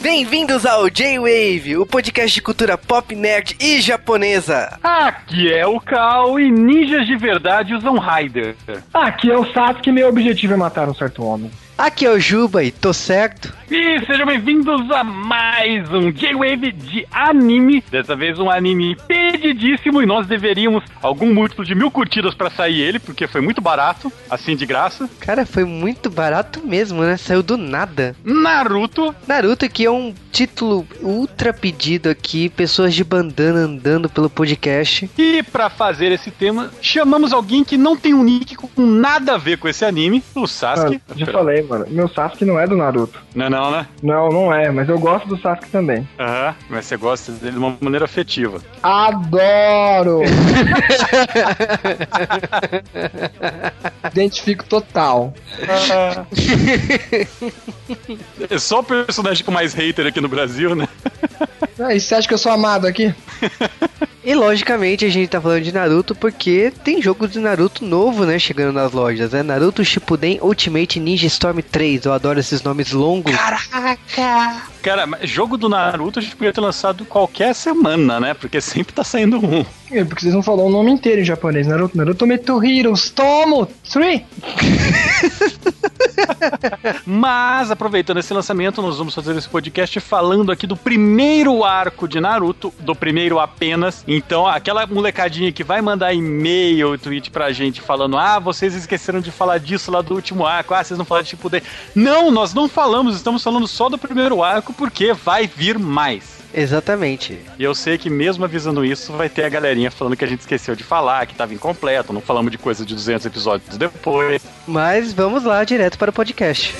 Bem-vindos ao J-Wave, o podcast de cultura pop, nerd e japonesa. Aqui é o Cal e ninjas de verdade usam Raider. Aqui é o Sasuke e meu objetivo é matar um certo homem. Aqui é o Juba e tô certo. E sejam bem-vindos a mais um J-Wave de anime. Dessa vez um anime pedidíssimo e nós deveríamos algum múltiplo de mil curtidas para sair ele, porque foi muito barato, assim de graça. Cara, foi muito barato mesmo, né? Saiu do nada. Naruto. Naruto que é um título ultra pedido aqui, pessoas de bandana andando pelo podcast. E para fazer esse tema, chamamos alguém que não tem um nick com nada a ver com esse anime, o Sasuke. Ah, já falei, mano. Meu Sasuke não é do Naruto. Não é não, né? Não, não é, mas eu gosto do Sasuke também. Aham, mas você gosta dele de uma maneira afetiva. Adoro! Identifico total. É só o personagem com mais hater aqui no Brasil, né? Ah, e você acha que eu sou amado aqui? E logicamente a gente tá falando de Naruto porque tem jogo de Naruto novo, né, chegando nas lojas, né? Naruto Shippuden Ultimate Ninja Storm 3. Eu adoro esses nomes longos. Caraca! Cara, jogo do Naruto a gente podia ter lançado qualquer semana, né? Porque sempre tá saindo um. É, porque vocês não falaram o nome inteiro em japonês. Naruto, Naruto Meto Heroes, Tomo, 3. Mas, aproveitando esse lançamento, nós vamos fazer esse podcast falando aqui do primeiro arco de Naruto, do primeiro apenas. Então, aquela molecadinha que vai mandar e-mail, tweet pra gente falando: ah, vocês esqueceram de falar disso lá do último arco, ah, vocês não falaram de tipo de. Não, nós não falamos, estamos falando só do primeiro arco porque vai vir mais. Exatamente. E eu sei que mesmo avisando isso, vai ter a galerinha falando que a gente esqueceu de falar, que tava incompleto, não falamos de coisa de 200 episódios depois. Mas vamos lá direto para o podcast.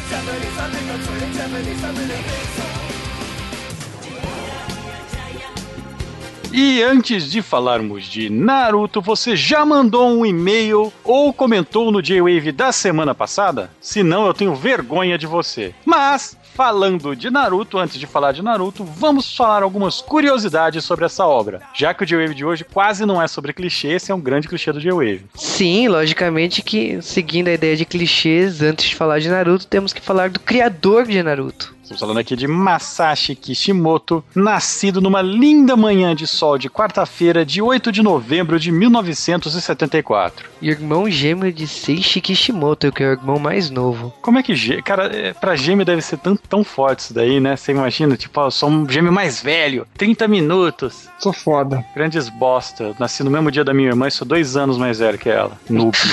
E antes de falarmos de Naruto, você já mandou um e-mail ou comentou no J-Wave da semana passada? Se não, eu tenho vergonha de você. Mas, falando de Naruto, antes de falar de Naruto, vamos falar algumas curiosidades sobre essa obra. Já que o J-Wave de hoje quase não é sobre clichê, esse é um grande clichê do J-Wave. Sim, logicamente que, seguindo a ideia de clichês, antes de falar de Naruto, temos que falar do criador de Naruto. Estamos falando aqui de Masashi Kishimoto, nascido numa linda manhã de sol de quarta-feira, de 8 de novembro de 1974. Irmão gêmeo de Seishi Kishimoto, que é o irmão mais novo. Como é que, gê- cara, é, pra gêmeo deve ser tão, tão forte isso daí, né? Você imagina, tipo, eu sou um gêmeo mais velho, 30 minutos, Sou foda. grandes bosta. Nasci no mesmo dia da minha irmã e sou dois anos mais velho que ela. Noob.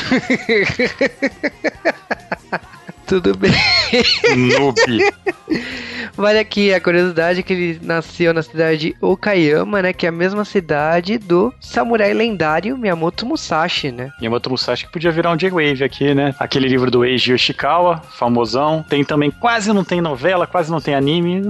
Tudo bem. Noob. Vale aqui a curiosidade que ele nasceu na cidade de Okayama, né? Que é a mesma cidade do samurai lendário Miyamoto Musashi, né? Yamato Musashi que podia virar um J-Wave aqui, né? Aquele livro do Eiji Yoshikawa, famosão. Tem também, quase não tem novela, quase não tem anime.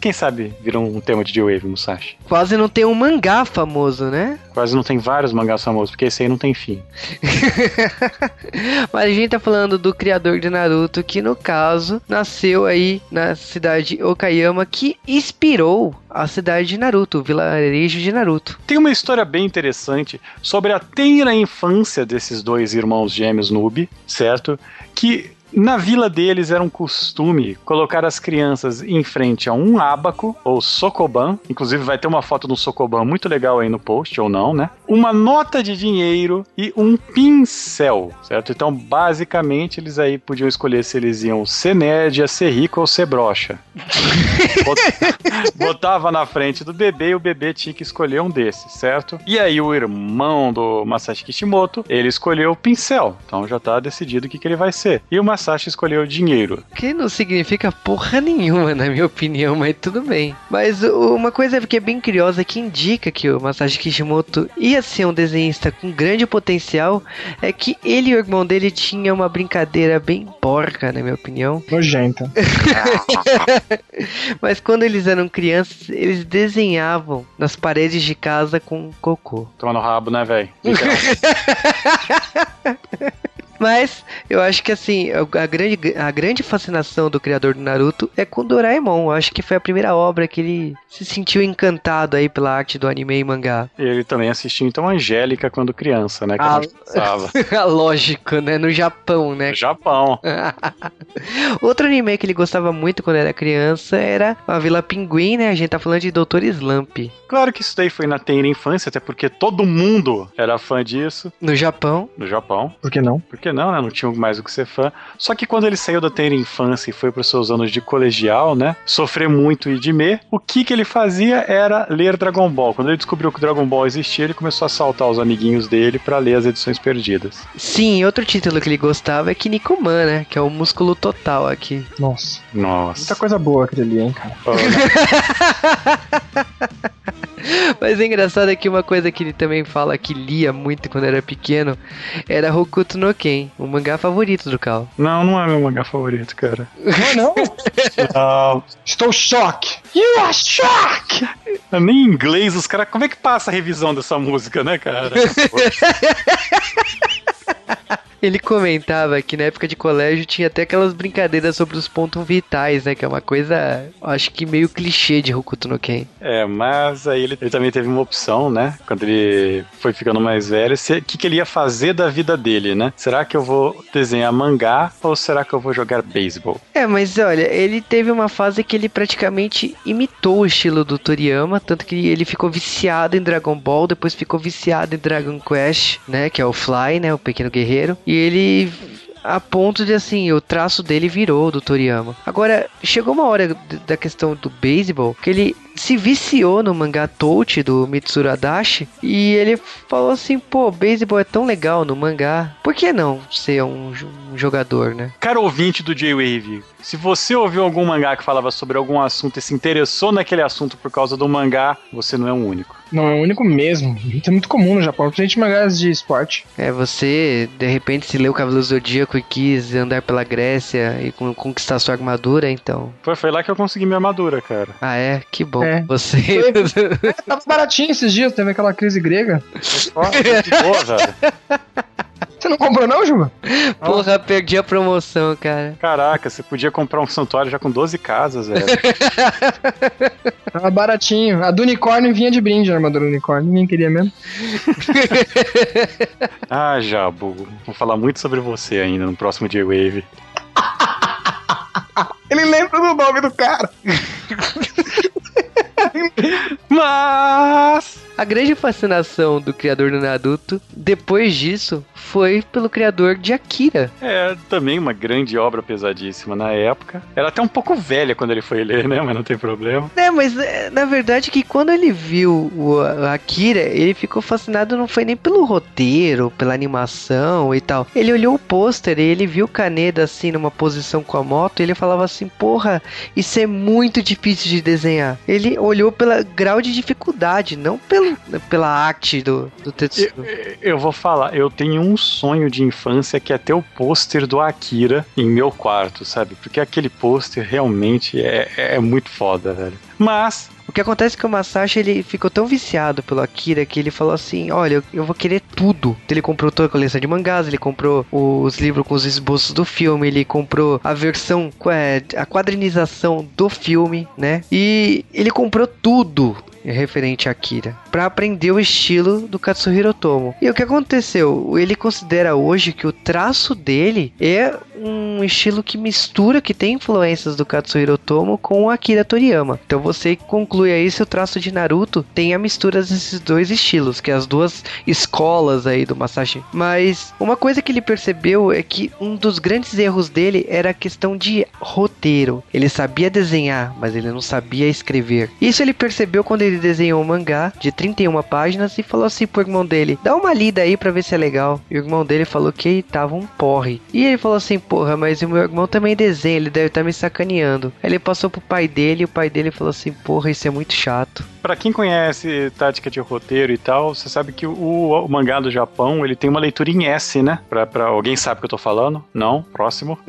Quem sabe vira um tema de J-Wave, Musashi. Quase não tem um mangá famoso, né? Quase não tem vários mangás famosos, porque esse aí não tem fim. Mas a gente tá falando do criador de Naruto, que no caso nasceu aí na cidade de Okayama, que inspirou a cidade de Naruto, o vilarejo de Naruto. Tem uma história bem interessante sobre a tenra infância desses dois irmãos gêmeos noob, certo? Que na vila deles era um costume colocar as crianças em frente a um abaco ou sokoban, inclusive vai ter uma foto do sokoban muito legal aí no post ou não, né? Uma nota de dinheiro e um pincel, certo? Então, basicamente, eles aí podiam escolher se eles iam ser nerd, ser rico ou ser broxa. Bot- Botava na frente do bebê e o bebê tinha que escolher um desses, certo? E aí o irmão do Masashi Kishimoto, ele escolheu o pincel. Então já tá decidido o que, que ele vai ser. E o Masashi escolheu o dinheiro. Que não significa porra nenhuma, na minha opinião, mas tudo bem. Mas uma coisa que é bem curiosa, que indica que o Masashi Kishimoto ia ser um desenhista com grande potencial, é que ele e o irmão dele tinham uma brincadeira bem porca, na minha opinião. Nojenta. Mas quando eles eram crianças, eles desenhavam nas paredes de casa com cocô. Toma no rabo, né, velho? Mas eu acho que assim, a grande, a grande fascinação do criador do Naruto é com Doraemon. Eu acho que foi a primeira obra que ele se sentiu encantado aí pela arte do anime e mangá. Ele também assistiu então Angélica quando criança, né? Que Ah, ah. Lógico, né? No Japão, né? Japão. Outro anime que ele gostava muito quando era criança era a Vila Pinguim, né? A gente tá falando de Dr. Slump. Claro que isso daí foi na tenra infância, até porque todo mundo era fã disso No Japão. no Japão. Por que não? Por que não, né? Não tinha mais o que ser fã. Só que quando ele saiu da tenra infância e foi para os seus anos de colegial, né? Sofrer muito e de me, o que que ele fazia era ler Dragon Ball. Quando ele descobriu que o Dragon Ball existia, ele começou a assaltar os amiguinhos dele para ler as edições perdidas. Sim, outro título que ele gostava é Kinnikuman, né? Que é o músculo total aqui. Nossa. Nossa. Muita coisa boa aquele ali, hein, cara. Mas o engraçado é que uma coisa que ele também fala que lia muito quando era pequeno era Hokuto no Ken, o mangá favorito do Cal. Não, não é meu mangá favorito, cara. Não, não. Não. Estou choque. You are shock! Nem em inglês, os caras. Como é que passa a revisão dessa música, né, cara? Ele comentava que na época de colégio tinha até aquelas brincadeiras sobre os pontos vitais, né? Que é uma coisa, acho que meio clichê de Hokuto no Ken. É, mas aí ele, ele também teve uma opção, né? Quando ele foi ficando mais velho, o que, que ele ia fazer da vida dele, né? Será que eu vou desenhar mangá ou será que eu vou jogar beisebol? É, mas olha, ele teve uma fase que ele praticamente imitou o estilo do Toriyama, tanto que ele ficou viciado em Dragon Ball, depois ficou viciado em Dragon Quest, né, que é o Fly, né, o pequeno guerreiro, e ele a ponto de assim, o traço dele virou do Toriyama. Agora, chegou uma hora da questão do beisebol que ele se viciou no mangá Touch do Mitsuru Adachi e ele falou assim, pô, beisebol é tão legal no mangá, por que não ser um, um jogador, né? Cara ouvinte do J-Wave, se você ouviu algum mangá que falava sobre algum assunto e se interessou naquele assunto por causa do mangá, você não é o único. Não, é o único mesmo. Isso é muito comum no Japão, principalmente mangás de esporte. É, você de repente se leu o Cavaleiro Zodíaco e quis andar pela Grécia e con- conquistar sua armadura, então. Foi, foi lá que eu consegui minha armadura, cara. Ah, é? Que bom. É. Você. É, tava baratinho esses dias, teve aquela crise grega. Ó, que boa, velho. Você não comprou não, Juba? Porra, perdi a promoção, cara. Caraca, você podia comprar um santuário já com 12 casas, velho. Tava baratinho. A do unicórnio vinha de brinde, a armadura do unicórnio. Ninguém queria mesmo. Ah, Jabu. Vou falar muito sobre você ainda no próximo J-Wave. Ele lembra do nome do cara. Mas. A grande fascinação do criador do Naruto, depois disso, foi pelo criador de Akira. É também uma grande obra pesadíssima na época. Era até um pouco velha quando ele foi ler, né? Mas não tem problema. É, mas é, na verdade que quando ele viu o Akira, ele ficou fascinado não foi nem pelo roteiro, pela animação e tal. Ele olhou o pôster e ele viu o Kaneda assim numa posição com a moto e ele falava assim, porra, isso é muito difícil de desenhar. Ele olhou pelo grau de dificuldade, não pelo, pela arte do, do Tetsuya. Eu vou falar, eu tenho um sonho de infância que é ter o pôster do Akira em meu quarto, sabe? Porque aquele pôster realmente é, é muito foda, velho. Mas, O que acontece é que o Masashi ele ficou tão viciado pelo Akira que ele falou assim: Olha, eu, eu vou querer tudo. Ele comprou toda a coleção de mangás, ele comprou os livros com os esboços do filme, ele comprou a versão, é, a quadrinização do filme, né? E ele comprou tudo referente a Akira para aprender o estilo do Katsuhiro Otomo. E o que aconteceu? Ele considera hoje que o traço dele é um estilo que mistura, que tem influências do Katsuhiro Otomo com o Akira Toriyama. Então você conclui aí se o traço de Naruto tem a mistura desses dois estilos, que é as duas escolas aí do Masashi. Mas uma coisa que ele percebeu é que um dos grandes erros dele era a questão de roteiro. Ele sabia desenhar, mas ele não sabia escrever. Isso ele percebeu quando ele desenhou um mangá de 31 páginas e falou assim pro irmão dele: "Dá uma lida aí pra ver se é legal". E o irmão dele falou que tava um porre. E ele falou assim: "Pô, porra, mas o meu irmão também desenha, ele deve estar tá me sacaneando. Aí ele passou pro pai dele e o pai dele falou assim: porra, isso é muito chato. Para quem conhece tática de roteiro e tal, você sabe que o, o, mangá do Japão, ele tem uma leitura em S, né? Pra, pra alguém sabe o que eu tô falando? Não? Próximo.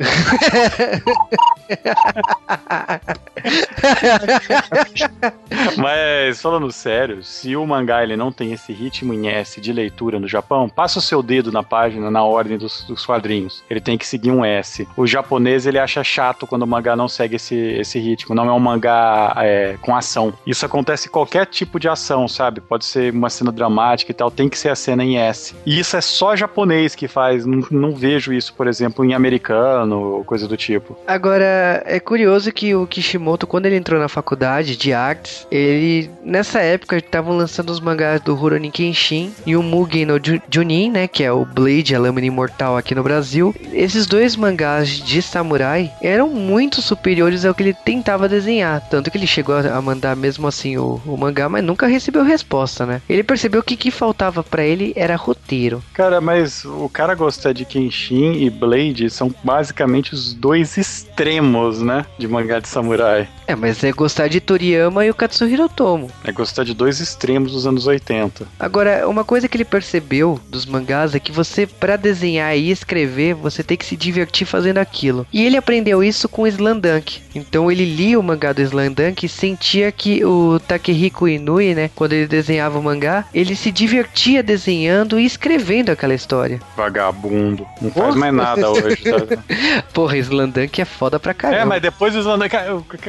Mas falando sério, se o mangá ele não tem esse ritmo em S de leitura no Japão, passa o seu dedo na página na ordem dos, dos quadrinhos. Ele tem que seguir um S. O japonês ele acha chato quando o mangá não segue esse, esse ritmo. Não é um mangá é, com ação. Isso acontece com qualquer tipo de ação, sabe? Pode ser uma cena dramática e tal, tem que ser a cena em S. E isso é só japonês que faz, não, não vejo isso, por exemplo, em americano ou coisa do tipo. Agora, é curioso que o Kishimoto, quando ele entrou na faculdade de artes, ele, nessa época, estavam lançando os mangás do Rurouni Kenshin e o Mugen no Junin, né, que é o Blade, a lâmina imortal aqui no Brasil. Esses dois mangás de samurai eram muito superiores ao que ele tentava desenhar, tanto que ele chegou a mandar mesmo assim o, o mangá, mas nunca recebeu resposta, né? Ele percebeu que o que faltava para ele era roteiro. Cara, mas o cara gostar de Kenshin e Blade são basicamente os dois extremos, né? De mangá de samurai. É, mas é gostar de Toriyama e o Katsuhiro Tomo. É gostar de dois extremos dos anos 80. Agora, uma coisa que ele percebeu dos mangás é que você, para desenhar e escrever, você tem que se divertir fazendo aquilo. E ele aprendeu isso com Slandunk. Então ele lia o mangá do Slandunk e sentia que o Takehiko Inui, né? Quando ele desenhava o mangá, ele se divertia desenhando e escrevendo aquela história. Vagabundo. Não faz mais nada hoje, tá? Porra, Slandank é foda pra caramba. É, mas depois o Slandank.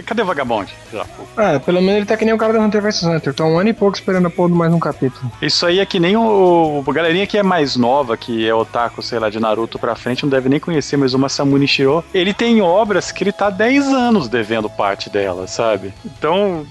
Cadê o vagabundo? É, pelo menos ele tá que nem o cara da Hunter vs Hunter. Tá um ano e pouco esperando a porra mais um capítulo. Isso aí é que nem o. o galerinha que é mais nova, que é otaku, sei lá, de Naruto pra frente, não deve nem conhecer, mas o Masamune Shiro, ele tem obras que ele tá 10 anos devendo parte dela, sabe? Então,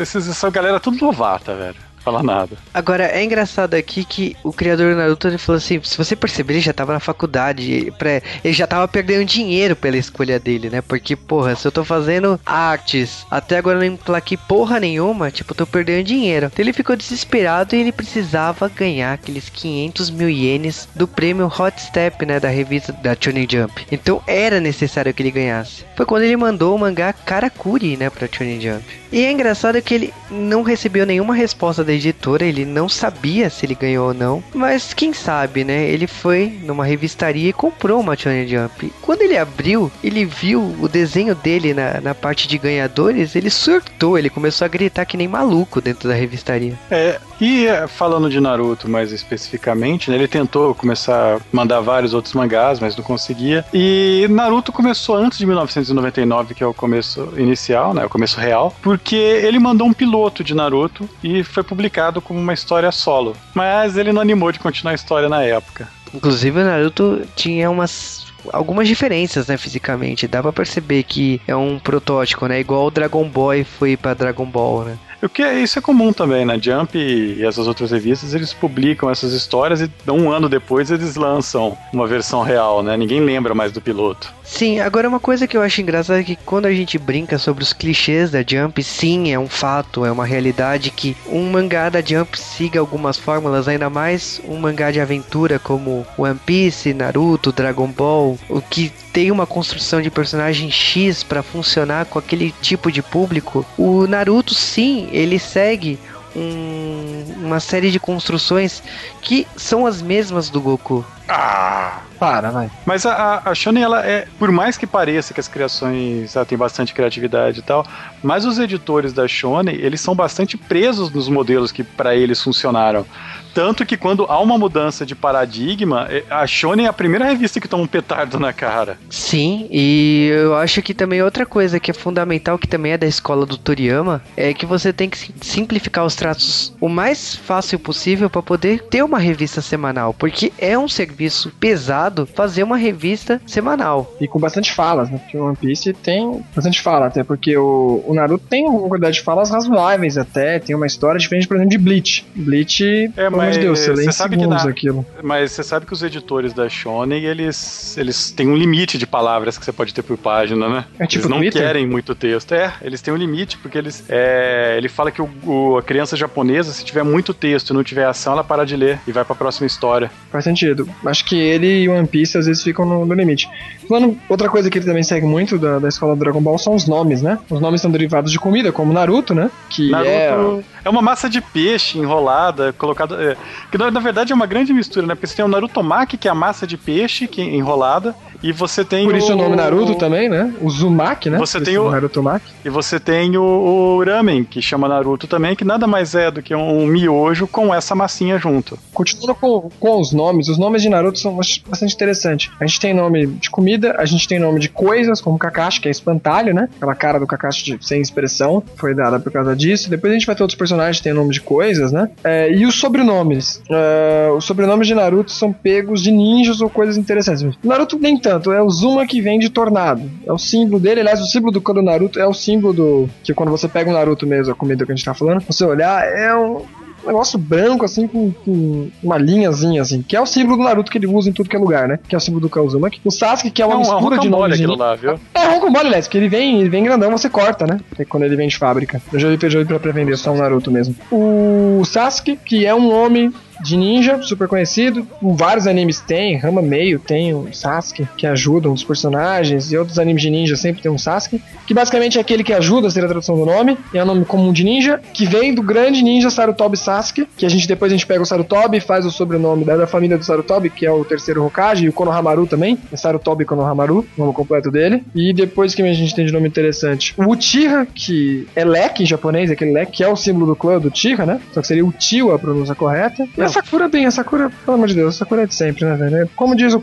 esses, essa galera é tudo novata, velho fala nada. Agora, é engraçado aqui que o criador do Naruto ele falou assim: se você perceber, ele já tava na faculdade, pra, ele já tava perdendo dinheiro pela escolha dele, né? Porque, porra, se eu tô fazendo artes, até agora não emplaquei porra nenhuma, tipo, eu tô perdendo dinheiro. Então ele ficou desesperado e ele precisava ganhar aqueles 500 mil ienes do prêmio Hot Step, né? Da revista da Shonen Jump. Então era necessário que ele ganhasse. Foi quando ele mandou o mangá Karakuri, né? Pra Shonen Jump. E é engraçado que ele não recebeu nenhuma resposta da editora, ele não sabia se ele ganhou ou não, mas quem sabe, né? Ele foi numa revistaria e comprou uma Shonen Jump. Quando ele abriu, ele viu o desenho dele na, na parte de ganhadores, ele surtou, ele começou a gritar que nem maluco dentro da revistaria. É, e é, falando de Naruto mais especificamente, né, ele tentou começar a mandar vários outros mangás, mas não conseguia. E Naruto começou antes de 1999, que é o começo inicial, né, o começo real, porque ele mandou um piloto de Naruto e foi publicado como uma história solo. Mas ele não animou de continuar a história na época. Inclusive o Naruto tinha umas algumas diferenças, né, fisicamente. Dá pra perceber que é um protótipo, né? Igual o Dragon Boy foi para Dragon Ball, né? O que é, isso é comum também, né? Jump e essas outras revistas, eles publicam essas histórias e um ano depois eles lançam uma versão real, né? Ninguém lembra mais do piloto. Sim, agora uma coisa que eu acho engraçada é que quando a gente brinca sobre os clichês da Jump, sim, é um fato, é uma realidade que um mangá da Jump siga algumas fórmulas, ainda mais um mangá de aventura como One Piece, Naruto, Dragon Ball, o que tem uma construção de personagem X para funcionar com aquele tipo de público. O Naruto, sim, ele segue um, uma série de construções que são as mesmas do Goku. Ah, para, vai. Mas a, a Shonen, ela é, por mais que pareça que as criações ela tem bastante criatividade e tal, mas os editores da Shonen, eles são bastante presos nos modelos que para eles funcionaram. Tanto que quando há uma mudança de paradigma, é, a Shonen é a primeira revista que toma um petardo na cara. Sim, e eu acho que também outra coisa que é fundamental, que também é da escola do Toriyama, é que você tem que simplificar os traços o mais fácil possível para poder ter uma revista semanal, porque é um serviço pesado fazer uma revista semanal. E com bastante falas, né? Porque o One Piece tem bastante fala, até porque o, o Naruto tem uma quantidade de falas razoáveis até, tem uma história diferente, por exemplo, de Bleach. Bleach é, mas de Deus, você lê em sabe que na, aquilo. Mas você sabe que os editores da Shonen, eles, eles têm um limite de palavras que você pode ter por página, né? É tipo eles não Twitter? querem muito texto. É, eles têm um limite, porque eles. É, ele fala que o, o, a criança japonesa, se tiver muito texto e não tiver ação, ela para de ler e vai pra próxima história. Faz sentido. Acho que ele e One Piece às vezes ficam no, no limite. Falando, outra coisa que ele também segue muito da, da escola do Dragon Ball são os nomes, né? Os nomes são derivados de comida, como Naruto, né? Que Naruto é... é uma massa de peixe enrolada, colocada. É, que na, na, verdade é uma grande mistura, né? Porque você tem o Narutomaki, que é a massa de peixe que, enrolada, e você tem Por isso o, o nome Naruto o, também, né? O Zumaki, né? Você tem o Narutomaki. E você tem o, o, Ramen, que chama Naruto também, que nada mais é do que um, um miojo com essa massinha junto. Continuando com, com os nomes, os nomes de Naruto são bastante interessantes. A gente tem nome de comida, a gente tem nome de coisas, como Kakashi, que é espantalho, né? Aquela cara do Kakashi de, sem expressão, foi dada por causa disso. Depois a gente vai ter outros personagens que têm nome de coisas, né? É, e os sobrenomes. Uh, os sobrenomes de Naruto são pegos de ninjas ou coisas interessantes. Naruto nem tanto, é o Zuma que vem de tornado. É o símbolo dele, aliás, o símbolo do do Naruto é o símbolo do. Que quando você pega o Naruto mesmo, a comida que a gente tá falando, você olhar, é um um negócio branco, assim, com, com, uma linhazinha, assim, que é o símbolo do Naruto que ele usa em tudo que é lugar, né? Que é o símbolo do Kazuma. O Sasuke, que é uma Não, mistura de nomes. aquilo lá, viu? É, rocambole, aliás, que ele vem, ele vem grandão, você corta, né? É quando ele vem de fábrica. Eu já vi, já vi pra vender só o Naruto mesmo. O Sasuke, que é um homem de ninja, super conhecido. Vários animes tem, Rama Meio tem o Sasuke, que ajuda os personagens, e outros animes de ninja sempre tem um Sasuke, que basicamente é aquele que ajuda a ser a tradução do nome, é o nome comum de ninja, que vem do grande ninja Sarutobi Sasuke, que a gente depois a gente pega o Sarutobi e faz o sobrenome da, família do Sarutobi, que é o terceiro Hokage, e o Konohamaru também, é Sarutobi Konohamaru, o nome completo dele. E depois que a gente tem de nome interessante, o Uchiha, que é leque em japonês, aquele leque que é o símbolo do clã do Uchiha, né? Só que seria Uchiwa a pronúncia correta. E Sakura, bem, a Sakura, pelo amor de Deus, a Sakura é de sempre, né, velho? Como diz o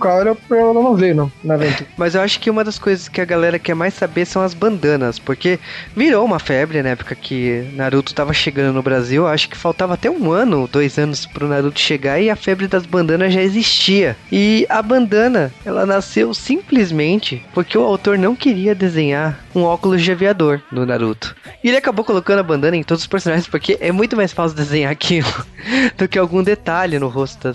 ela não veio não, na aventura. Mas eu acho que uma das coisas que a galera quer mais saber são as bandanas, porque virou uma febre na época que Naruto tava chegando no Brasil. Acho que faltava até um ano, dois anos pro Naruto chegar e a febre das bandanas já existia. E a bandana, ela nasceu simplesmente porque o autor não queria desenhar um óculos de aviador no Naruto. E ele acabou colocando a bandana em todos os personagens porque é muito mais fácil desenhar aquilo do que algum detalhe no rosto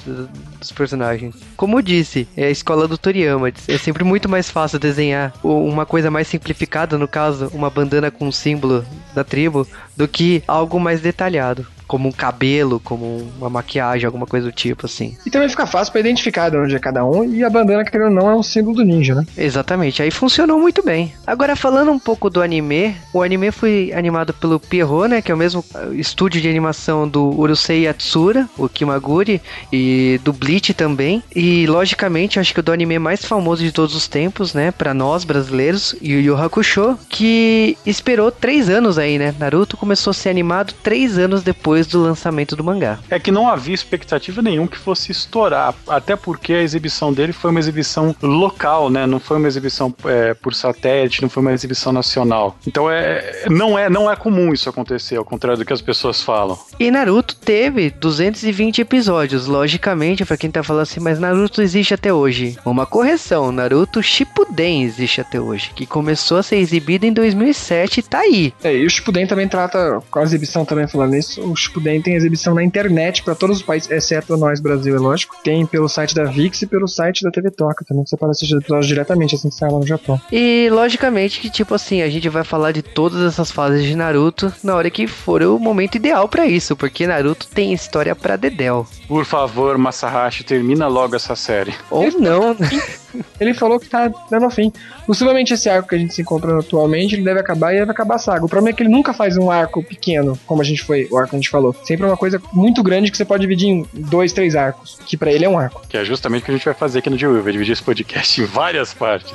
dos personagens. Como eu disse, é a escola do Toriyama. É sempre muito mais fácil desenhar uma coisa mais simplificada, no caso, uma bandana com o símbolo da tribo, do que algo mais detalhado como um cabelo, como uma maquiagem, alguma coisa do tipo, assim. E também fica fácil para identificar de onde é cada um, e a bandana, querendo ou não, é um símbolo do ninja, né? Exatamente, aí funcionou muito bem. Agora, falando um pouco do anime, o anime foi animado pelo Pierrot, né, que é o mesmo uh, estúdio de animação do Urusei Yatsura, o Kimaguri, e do Bleach também, e logicamente, acho que o do anime mais famoso de todos os tempos, né, para nós brasileiros, Yu Yu Hakusho, que esperou três anos aí, né, Naruto começou a ser animado três anos depois do lançamento do mangá. É que não havia expectativa nenhum que fosse estourar, até porque a exibição dele foi uma exibição local, né? Não foi uma exibição é, por satélite, não foi uma exibição nacional. Então é, não é não é comum isso acontecer, ao contrário do que as pessoas falam. E Naruto teve 220 episódios, logicamente, para quem tá falando assim, mas Naruto existe até hoje. Uma correção, Naruto Shippuden existe até hoje, que começou a ser exibido em 2007 e tá aí. É, e o Shippuden também trata, com a exibição também falando isso, o Shippuden tem exibição na internet para todos os países, exceto nós, Brasil, é lógico. Tem pelo site da VIX e pelo site da TV Toca também, que você pode assistir episódios diretamente assim que sai lá no Japão. E, logicamente, que tipo assim, a gente vai falar de todas essas fases de Naruto na hora que for o momento ideal para isso, porque Naruto tem história para dedéu. Por favor, Masahashi, termina logo essa série. Ou não, né? Ele falou que tá dando fim. Possivelmente esse arco que a gente se encontra atualmente, ele deve acabar e deve acabar a saga. O problema é que ele nunca faz um arco pequeno, como a gente foi, o arco que a gente falou. Sempre é uma coisa muito grande que você pode dividir em dois, três arcos, que para ele é um arco. Que é justamente o que a gente vai fazer aqui no Will, vai dividir esse podcast em várias partes.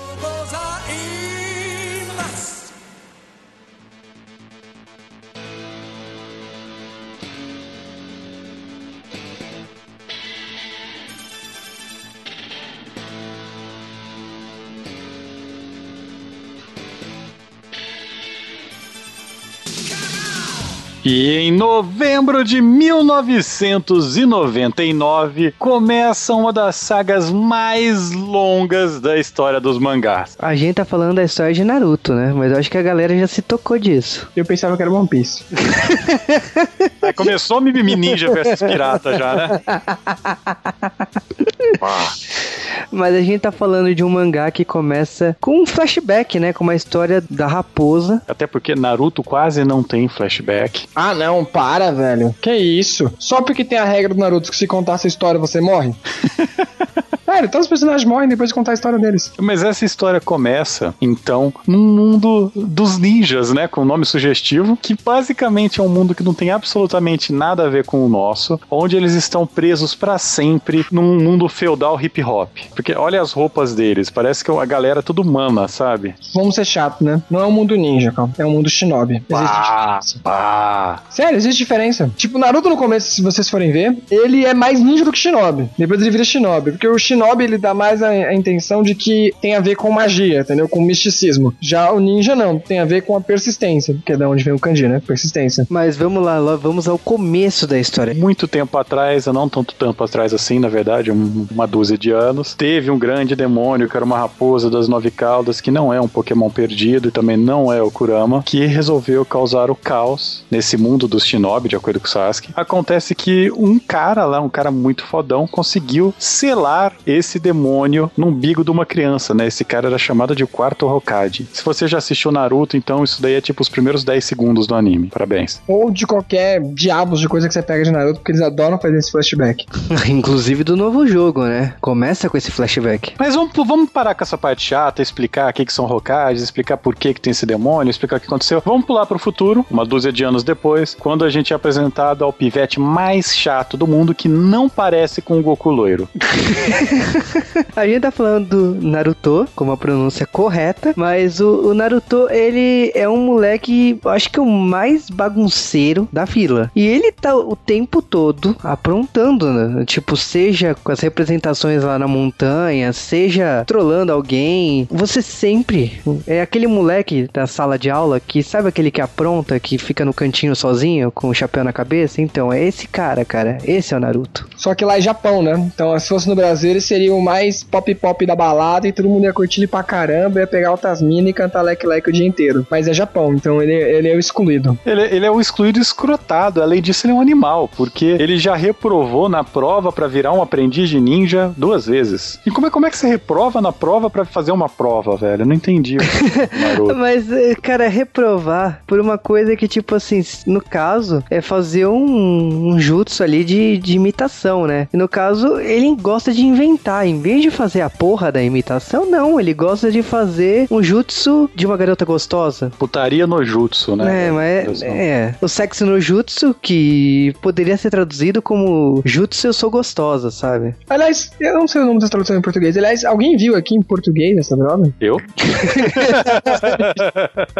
E em novembro de 1999 começa uma das sagas mais longas da história dos mangás. A gente tá falando da história de Naruto, né? Mas eu acho que a galera já se tocou disso. Eu pensava que era One Piece. é, começou Mimimi Ninja versus Pirata já, né? Mas a gente tá falando de um mangá que começa com um flashback, né? Com uma história da raposa. Até porque Naruto quase não tem flashback. Ah, não, para, velho. Que isso? Só porque tem a regra do Naruto que se contar essa história você morre? Sério, todos os personagens morrem depois de contar a história deles. Mas essa história começa, então, num mundo dos ninjas, né? Com um nome sugestivo, que basicamente é um mundo que não tem absolutamente nada a ver com o nosso, onde eles estão presos para sempre num mundo feudal hip hop. Porque olha as roupas deles, parece que a galera é tudo mama, sabe? Vamos ser chato, né? Não é um mundo ninja, calma. É um mundo shinobi. Existe ah, Sério, existe diferença. Tipo, Naruto no começo, se vocês forem ver, ele é mais ninja do que shinobi. Depois ele vira shinobi. Porque o shinobi, ele dá mais a, a intenção de que tem a ver com magia, entendeu? Com misticismo. Já o ninja não, tem a ver com a persistência, que é da onde vem o kanji, né? Persistência. Mas vamos lá, lá, vamos ao começo da história. Muito tempo atrás, não tanto tempo atrás assim, na verdade, um, uma dúzia de anos, teve um grande demônio que era uma raposa das nove caudas, que não é um Pokémon perdido e também não é o Kurama, que resolveu causar o caos nesse mundo dos Shinobi, de acordo com o Sasuke. Acontece que um cara lá, um cara muito fodão, conseguiu selar esse demônio no umbigo de uma criança, né? Esse cara era chamado de quarto Hokage. Se você já assistiu Naruto, então isso daí é tipo os primeiros 10 segundos do anime. Parabéns. Ou de qualquer diabos de coisa que você pega de Naruto, porque eles adoram fazer esse flashback. Inclusive do novo jogo, né? Começa com esse flashback. Mas vamos, vamos parar com essa parte chata, explicar o que, que são Hokages, explicar por que, que tem esse demônio, explicar o que aconteceu. Vamos pular pro futuro, uma dúzia de anos depois, quando a gente é apresentado ao pivete mais chato do mundo que não parece com o Goku loiro. a gente tá falando do Naruto, com a pronúncia correta, mas o, o, Naruto, ele é um moleque, acho que o mais bagunceiro da fila. E ele tá o tempo todo aprontando, né? Tipo, seja com as representações lá na montanha, seja trolando alguém. Você sempre é aquele moleque da sala de aula que sabe aquele que apronta, que fica no cantinho sozinho, com o chapéu na cabeça? Então, é esse cara, cara. Esse é o Naruto. Só que lá é Japão, né? Então, se fosse no Brasil, ele seria o mais pop-pop da balada e todo mundo ia curtir ele pra caramba, ia pegar altas minas e cantar leque leque o dia inteiro. Mas é Japão, então ele, ele é o excluído. Ele, ele é o excluído escrotado. Além disso, ele é um animal, porque ele já reprovou na prova para virar um aprendiz de ninja duas vezes. E como é, como é que você reprova na prova para fazer uma prova, velho? Eu não entendi. Mas, eh, cara, reprovar por uma coisa que, tipo assim, no caso, é fazer um, um jutsu ali de, de imitação, né? E no caso, ele gosta de inventar. Em vez de fazer a porra da imitação, não. Ele gosta de fazer um jutsu de uma garota gostosa. Putaria no jutsu, né? É, mas é, é. O sexo no jutsu, que poderia ser traduzido como jutsu eu sou gostosa, sabe? Aliás, eu não sei o nome da tradução em português. Aliás, alguém viu aqui em português essa droga? Eu?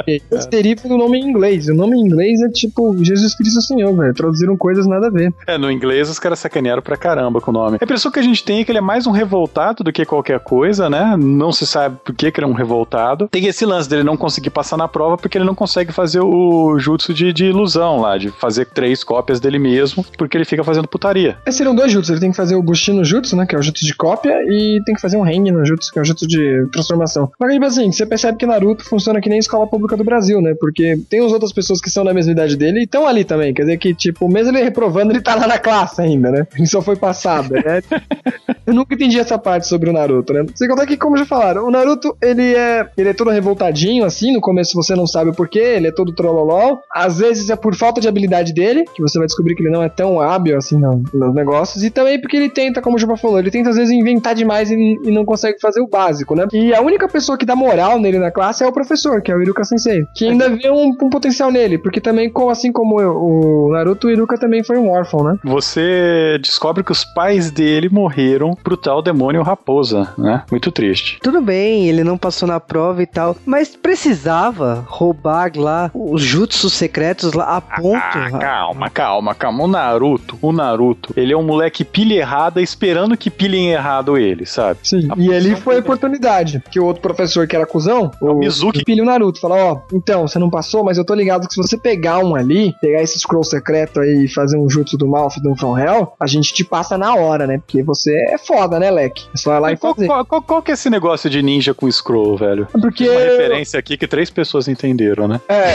Esse deriva do nome em inglês. O nome em inglês é tipo Jesus Cristo Senhor, velho. Traduziram coisas nada a ver. É, no inglês os caras sacanearam pra caramba com o nome. A impressão que a gente tem é que ele é mais um revoltado do que qualquer coisa, né? Não se sabe por que, que ele é um revoltado. Tem esse lance dele não conseguir passar na prova porque ele não consegue fazer o jutsu de, de ilusão lá, de fazer três cópias dele mesmo, porque ele fica fazendo putaria. Esses seriam dois jutsus. Ele tem que fazer o Bushino Jutsu, né? Que é o jutsu de cópia, e tem que fazer um Heng no jutsu, que é o jutsu de transformação. Mas, tipo assim, você percebe que Naruto funciona que nem escola pública do Brasil, né? Porque tem as outras pessoas que são da mesma idade dele e estão ali também. Quer dizer que, tipo, mesmo ele reprovando, ele tá lá na classe ainda, né? Ele só foi passado, né? Eu nunca entendi essa parte sobre o Naruto, né? Sem contar que, como já falaram, o Naruto, ele é, ele é todo revoltadinho, assim, no começo você não sabe o porquê, ele é todo trollolol. Às vezes é por falta de habilidade dele, que você vai descobrir que ele não é tão hábil, assim, no, nos negócios. E também porque ele tenta, como o Falou, ele tenta às vezes inventar demais e, e, não consegue fazer o básico, né? E a única pessoa que dá moral nele na classe é o professor, que é o Iruka Sensei, que ainda vê um, um potencial nele, porque também, assim como o Naruto, o Iruka também foi um órfão, né? Você descobre que os pais dele morreram pro tal demônio raposa, né? Muito triste. Tudo bem, ele não passou na prova e tal, mas precisava roubar lá os jutsus secretos lá a ponto. Ah, calma, calma, calma. O Naruto, o Naruto, ele é um moleque pilha errada esperando que pilhem errado ele, sabe? Sim. A e ali foi a oportunidade. Que o outro professor que era cuzão, o, o Mizuki, pilha o Naruto. Fala, ó, oh, então, você não passou, mas eu tô ligado que se você pegar um ali, pegar esse scroll secreto aí e fazer um jutsu do mal, do From Hell, a gente te passa na hora, né? Porque você é foda, né, Leque? É só ir lá e, e qual, fazer. Qual, qual, qual, que é esse negócio de ninja com scroll, velho? Porque... Uma referência aqui que três pessoas entenderam, né? É.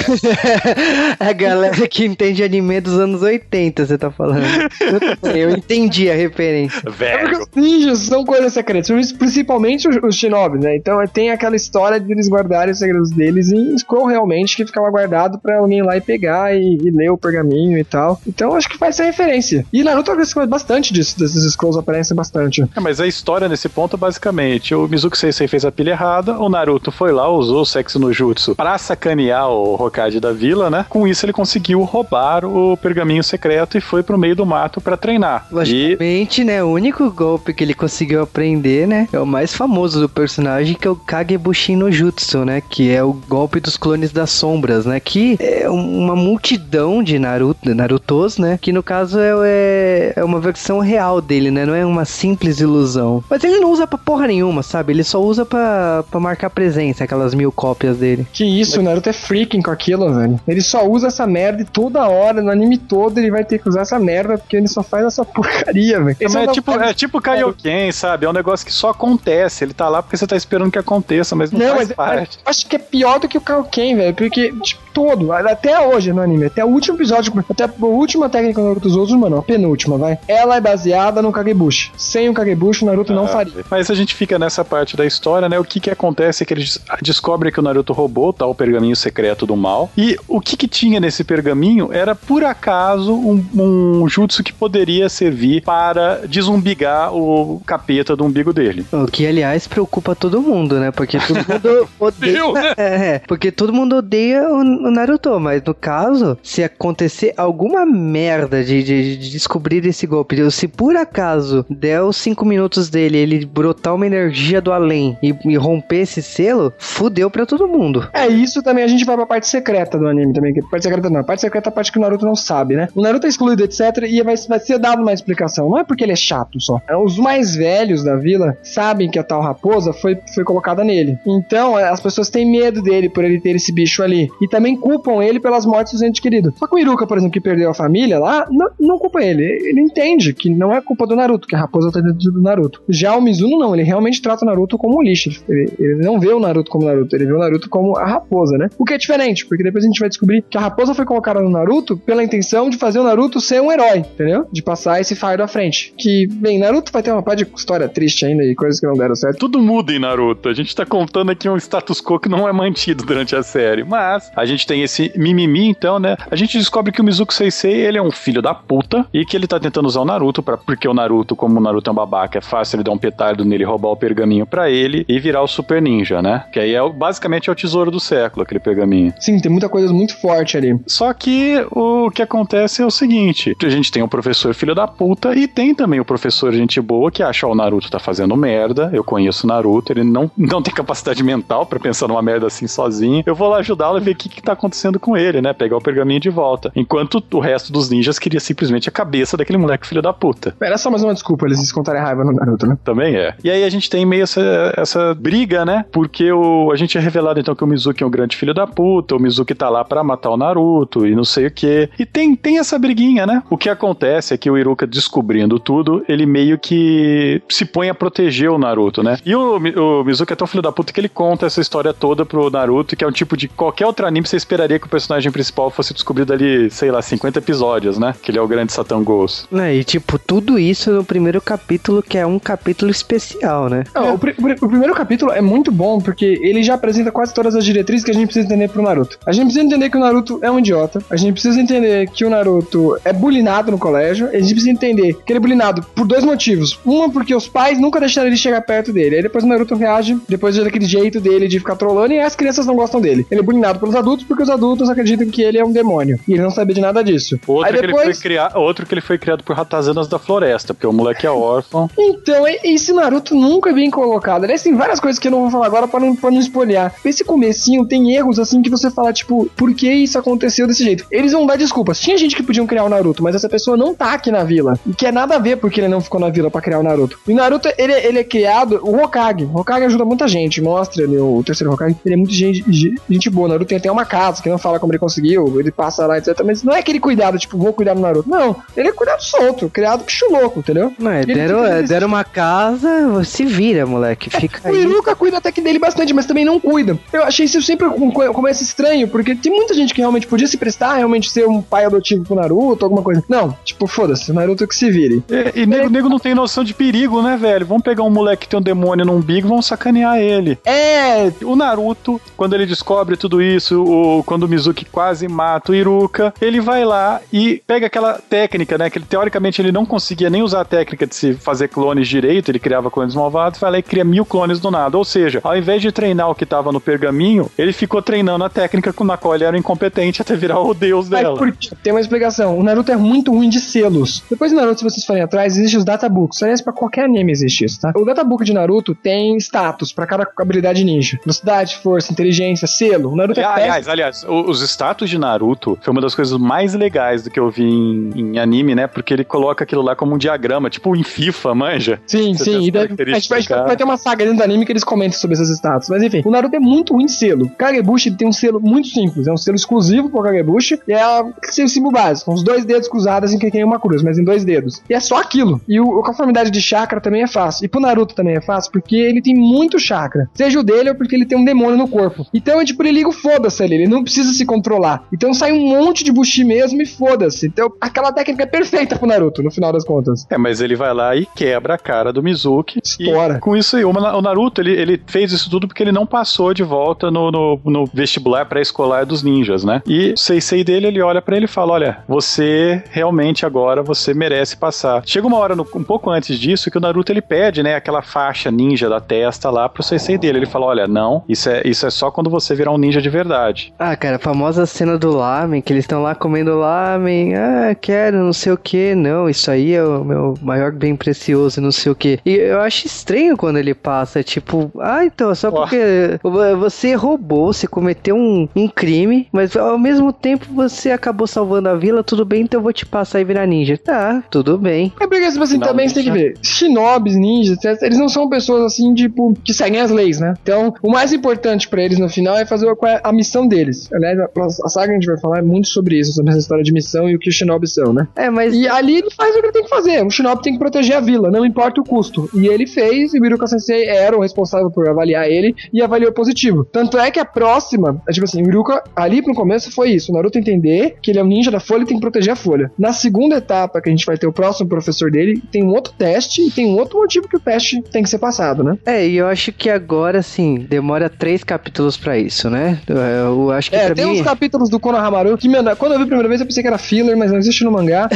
a galera que entende anime dos anos 80, você tá falando. Eu entendi a referência. Velho. É porque os ninjas são coisas secretas, principalmente os, os shinobi, né? Então tem aquela história de eles guardarem os segredos deles em scroll realmente, que ficava guardado pra alguém ir lá e pegar e, e ler o pergaminho e tal. Então acho que faz essa referência. E Naruto aparece bastante disso, desses scrolls aparecem bastante. É, mas a história nesse ponto, basicamente, o Mizuki Sensei fez a pilha errada, o Naruto foi lá, usou o sexo no jutsu pra sacanear o Hokage da vila, né? Com isso ele conseguiu roubar o pergaminho secreto e foi pro meio do mato para treinar. Logicamente, e... né, o único golpe que ele conseguiu aprender, né, é o mais famoso do personagem, que é o Kagebushin no Jutsu, né, que é o golpe dos clones das sombras, né, que é uma multidão de Naruto, Narutos, né, que no caso é, é, é uma versão real dele, né, não é uma simples ilusão. Mas ele não usa pra porra nenhuma, sabe? Ele só usa pra, pra marcar presença, aquelas mil cópias dele. Que isso, o Naruto é freaking com aquilo, velho. Ele só usa essa merda e toda hora, no anime todo, ele vai ter que usar essa merda porque ele só faz essa porcaria, velho. É, é, tipo, é tipo Kaioken, sabe? É um negócio que só acontece. Ele tá lá porque você tá esperando que aconteça, mas não, não faz mas, parte. acho que é pior do que o Kaioken, velho. Porque, tipo, todo, até hoje no anime, até o último episódio, até a última técnica do Naruto Uzouzu, mano, a penúltima, vai. Ela é baseada no Kagebushi. Sem o Kagebushi, o Naruto ah, não faria. Mas a gente fica nessa parte da história, né? O que que acontece é que eles descobrem que o Naruto roubou tá, pergaminho secreto do mal. E o que que tinha nesse pergaminho era, por acaso, um, um jutsu que poderia servir para desumbigar o capeta do umbigo dele. O que, aliás, preocupa todo mundo, né? Porque todo mundo odeia. né? É, porque todo mundo odeia o, o, Naruto, mas no caso, se acontecer alguma merda de, de, de descobrir esse golpe, se por acaso der os 5 minutos dele, ele brotar uma energia do além e, e romper esse selo, fudeu pra todo mundo. É, isso também a gente vai pra parte secreta do anime também. Que parte secreta não. A parte secreta é a parte que o Naruto não sabe, né? O Naruto é excluído, etc. E vai, vai ser dado uma explicação. Não é porque ele é chato só. É, os mais velhos da vila sabem que a tal raposa foi, foi colocada nele. Então, as pessoas têm medo dele por ele ter esse bicho ali. E também culpam ele pelas mortes dos entes queridos. Só que o Iruka, por exemplo, que perdeu a família lá, não, não culpa ele. Ele entende que não é culpa do Naruto, que a raposa tá dentro do Naruto. Já o Mizuno não, ele realmente trata o Naruto como um lixo. Ele, ele não vê o Naruto como Naruto, ele vê o Naruto como a raposa, né? O que é diferente, porque depois a gente vai descobrir que a raposa foi colocada no Naruto pela intenção de fazer o Naruto ser um herói, entendeu? De passar esse fardo à frente. Que, bem, Naruto vai ter uma parte de história triste ainda e coisas que não deram certo. Tudo muda em Naruto. A gente tá contando aqui um status quo que não é mantido durante a série. Mas a gente tem esse mimimi, então, né? A gente descobre que o Mizuki Seisei, ele é um filho da puta e que ele tá tentando usar o Naruto para porque o Naruto, como o Naruto é um babaca, é fácil ele dar um petardo nele, roubar o pergaminho para ele e virar o Super Ninja, né? Que aí é basicamente é o tesouro do século, aquele pergaminho. Sim, tem muita coisa muito forte ali. Só que o que acontece é o seguinte: a gente tem o professor filho da puta e tem também o professor gente boa que acha o Naruto tá fazendo merda. Eu conheço o Naruto, ele não, não tem capacidade mental para pensar numa merda assim sozinho. Eu vou lá ajudá-lo a ver o que, que tá acontecendo com ele, né? Pegar o pergaminho de volta. Enquanto o resto dos ninjas queria simplesmente a cabeça daquele moleque filho da puta. Era só mais uma desculpa, eles descontarem a raiva no Naruto, né? Também é. E aí a gente tem meio essa, essa briga, né? Porque o, a gente é revelado então que o Mizuki é um grande filho da puta, o Mizuki tá lá pra matar o Naruto e não sei o que. E tem, tem essa briguinha, né? O que acontece é que o Iruka descobrindo tudo, ele meio que se põe a proteger o Naruto, né? E o, o Mizuki é tão filho da puta que ele conta essa história toda pro Naruto, que é um tipo de qualquer outro anime você esperaria que o personagem principal fosse descobrido ali, sei lá, 50 episódios, né? Que ele é o grande Satan Ghost. É, e tipo, tudo isso no primeiro capítulo, que é um capítulo especial, né? Não, é. o, pr o, primeiro capítulo é muito bom, porque ele já apresenta quase todas as diretrizes que a gente precisa entender pro Naruto. A gente precisa entender que o Naruto é um idiota, a gente precisa entender que o Naruto é bulinado no colégio, a gente precisa entender que ele é bulinado por dois motivos. Uma, porque os pais nunca deixaram ele chegar perto dele. Aí depois o Naruto reage, depois daquele jeito dele de ficar trolando, e as crianças não gostam dele. Ele é bulinado pelos adultos porque os adultos acreditam que ele é um demônio. E ele não sabia de nada disso. Outro, Aí que, depois... ele foi criar, outro que ele foi criado por ratazanas da floresta, porque o moleque é órfão. Então, esse Naruto nunca é bem colocado. Aliás, tem várias coisas que eu não vou falar agora pra não, pra não espolhar. Esse comecinho tem erros assim que você fala, tipo, por que isso aconteceu desse jeito? Eles vão dar desculpas. Tinha gente que podiam criar o Naruto, mas essa pessoa não tá aqui na vila. E quer nada a ver porque ele não ficou na vila para criar o Naruto. E o Naruto, ele, ele é criado, o Hokage. O Hokage ajuda muita gente. Mostra ele, o terceiro Hokage. Ele é muito gente, gente boa. O Naruto tem até uma casa que não fala como ele conseguiu. Ele passa lá, etc. Mas não é aquele cuidado, tipo, vou cuidar do Naruto. Não. Ele é cuidado solto, criado bicho louco, entendeu? Não, é, deram, é, deram uma casa, se vira, moleque. Fica o Iruka cuida até que dele bastante, mas também não cuida. Eu achei isso sempre começa estranho, porque tem muita gente que realmente podia se prestar, realmente ser um pai adotivo pro Naruto, alguma coisa. Não, tipo, foda-se, o Naruto que se vire. E, e nego, nego não tem noção de perigo, né, velho? Vamos pegar um moleque que tem um demônio no umbigo e vamos sacanear ele. É, o Naruto, quando ele descobre tudo isso, o, quando o Mizuki quase mata o Iruka, ele vai lá e pega aquela técnica, né? Que ele, teoricamente ele não conseguia nem usar a técnica de se fazer clones direito, ele criava clones malvados, vai lá e cria mil clones do nada. Ou seja, ao invés de treinar o que tava no pergaminho, ele ficou treinando a técnica na qual ele era incompetente até virar o deus dela. Porque, tem uma explicação. O Naruto é muito ruim de selos. Depois do Naruto, se vocês forem atrás, existe os databooks. Aliás, pra qualquer anime existe isso, tá? O databook de Naruto tem status pra cada habilidade ninja. Velocidade, força, inteligência, selo. O Naruto é Aliás, aliás, os status de Naruto foi uma das coisas mais legais do que eu vi em, em anime, né? Porque ele coloca aquilo lá como um diagrama, tipo em FIFA, manja? Sim, Você sim. E daí, a gente vai, vai, ter uma saga dentro do anime que eles comentam sobre esses status. Mas enfim, o Naruto é muito ruim de selo. Kagebushi tem um selo muito simples. É um selo exclusivo pro Kagebushi. E é o símbolo básico. Os dois dedos cruzados em que tem uma cruz, mas em dois dedos. E é só aquilo. E o, a conformidade de chakra também é fácil. E pro Naruto também é fácil, porque ele tem muito chakra. Seja o dele ou porque ele tem um demônio no corpo. Então, é tipo, ele liga o foda-se ali. Ele não precisa se controlar. Então sai um monte de Bushi mesmo e foda-se. Então, aquela técnica é perfeita pro Naruto, no final das contas. É, mas ele vai lá e quebra a cara do Mizuki. Estoura. com isso aí, o Naruto, ele, ele fez isso tudo porque ele não passou de volta no, no, no vestibular pré-escolar dos ninjas, né? E o Seisei dele, ele olha para ele e fala: Olha, você realmente agora você merece passar. Chega uma hora, no, um pouco antes disso, que o Naruto ele pede, né, aquela faixa ninja da testa lá pro Sensei dele. Ele fala: Olha, não, isso é, isso é só quando você virar um ninja de verdade. Ah, cara, a famosa cena do lamen, que eles estão lá comendo lamen. Ah, quero, não sei o que. Não, isso aí é o meu maior bem precioso, não sei o que. E eu acho estranho quando ele passa, tipo, ah, então, só porque oh. você roubou, você cometeu um, um crime, mas ao mesmo tempo você acabou salvando a vila, tudo bem, então eu vou te passar e virar ninja. Tá, tudo bem. É porque, tipo assim, também você tem que ver. Shinobis, ninjas, eles não são pessoas assim, tipo, que seguem as leis, né? Então, o mais importante para eles no final é fazer a, a missão deles. Aliás, a, a, saga a gente vai falar é muito sobre isso, sobre essa história de missão e o que os Shinobis são, né? É, mas. E ali ele faz o que ele tem que fazer. O Shinobi tem que proteger a vila, não importa o custo. E ele fez, e o Miruka Sensei era o responsável por avaliar ele e avaliou positivo. Tanto é que a próxima, é tipo assim, o Miruka ali no começo foi isso: o Naruto entender que ele é um ninja da folha e tem que proteger a folha. Na segunda etapa, que a gente vai ter o próximo professor dele, tem um outro teste e tem um outro motivo que o teste tem que ser passado, né? É, e eu acho que agora, sim, demora três capítulos para isso, né? Eu acho que. É, tem mim... uns capítulos do Konohamaru que, quando eu vi a primeira vez, eu pensei que era filler, mas não existe no mangá.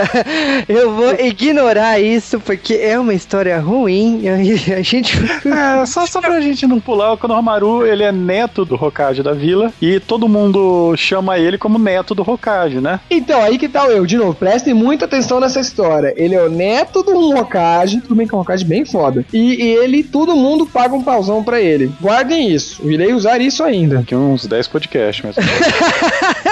eu vou ignorar isso porque é uma história ruim. A gente. é, só, só pra gente não pular, o Konohamaru, ele é neto do Hokage da vila e todo mundo chama ele como neto do Hokage, né? Então, aí que tá o eu. De novo, prestem muita atenção nessa história. Ele é o neto do Hokage, tudo bem que é um Hokage bem foda. E, e ele, todo mundo paga um pauzão pra ele. Guardem isso. Eu irei usar isso ainda. Aqui uns 10 podcasts, mas.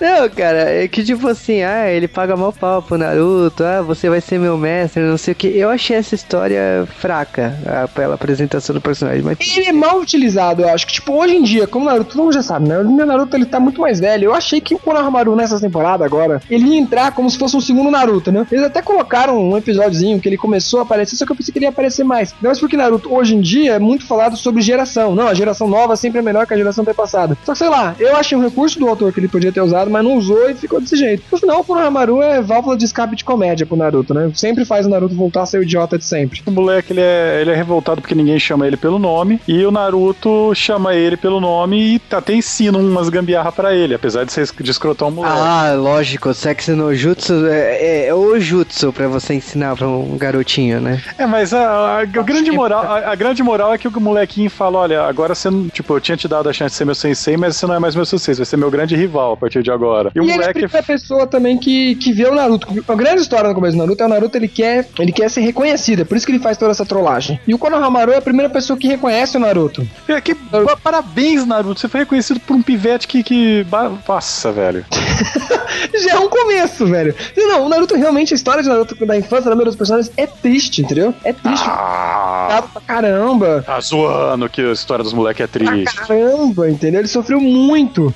Não, cara, é que tipo assim, ah, ele paga mal pau pro Naruto, ah, você vai ser meu mestre, não sei o que. Eu achei essa história fraca ah, pela apresentação do personagem. Mas... Ele é mal utilizado, eu acho que, tipo, hoje em dia, como Naruto, todo mundo já sabe, né? O Naruto ele tá muito mais velho. Eu achei que o Konohamaru nessa temporada agora, ele ia entrar como se fosse um segundo Naruto, né? Eles até colocaram um episódiozinho que ele começou a aparecer, só que eu pensei que ele ia aparecer mais. Não, mas porque Naruto hoje em dia é muito falado sobre geração. Não, a geração nova sempre é melhor que a geração passada. Só que sei lá, eu achei um recurso do autor que ele podia ter usado, mas não usou e ficou desse jeito. No final, o Konohamaru é válvula de escape de comédia pro Naruto, né? Sempre faz o Naruto voltar a ser o idiota de sempre. O moleque, ele é, ele é revoltado porque ninguém chama ele pelo nome, e o Naruto chama ele pelo nome e até ensina umas gambiarra para ele, apesar de ser de escrotar um moleque. Ah, lógico, sexy no jutsu é, é o jutsu pra você ensinar pra um garotinho, né? É, mas a, a, a grande moral, a, a, grande moral é que o molequinho fala, olha, agora você, tipo, eu tinha te dado a chance de ser meu sensei, mas você não é mais meu sensei, vai ser meu grande rival a partir de agora. E, e o moleque... é a pessoa também que, que vê o Naruto. A grande história no começo do Naruto é o Naruto, ele quer, ele quer ser reconhecido, é por isso que ele faz toda essa trollagem. E o Konohamaru é a primeira pessoa que reconhece o Naruto. É, que, parabéns, Naruto, você foi reconhecido por um pivete que... que... Nossa, velho. Já é um começo, velho. Não, o Naruto realmente, a história de Naruto da infância da maioria dos personagens é triste, entendeu? É triste. Ah, pra caramba. Tá zoando que a história dos moleques é triste. Pra caramba, entendeu? Ele sofreu muito.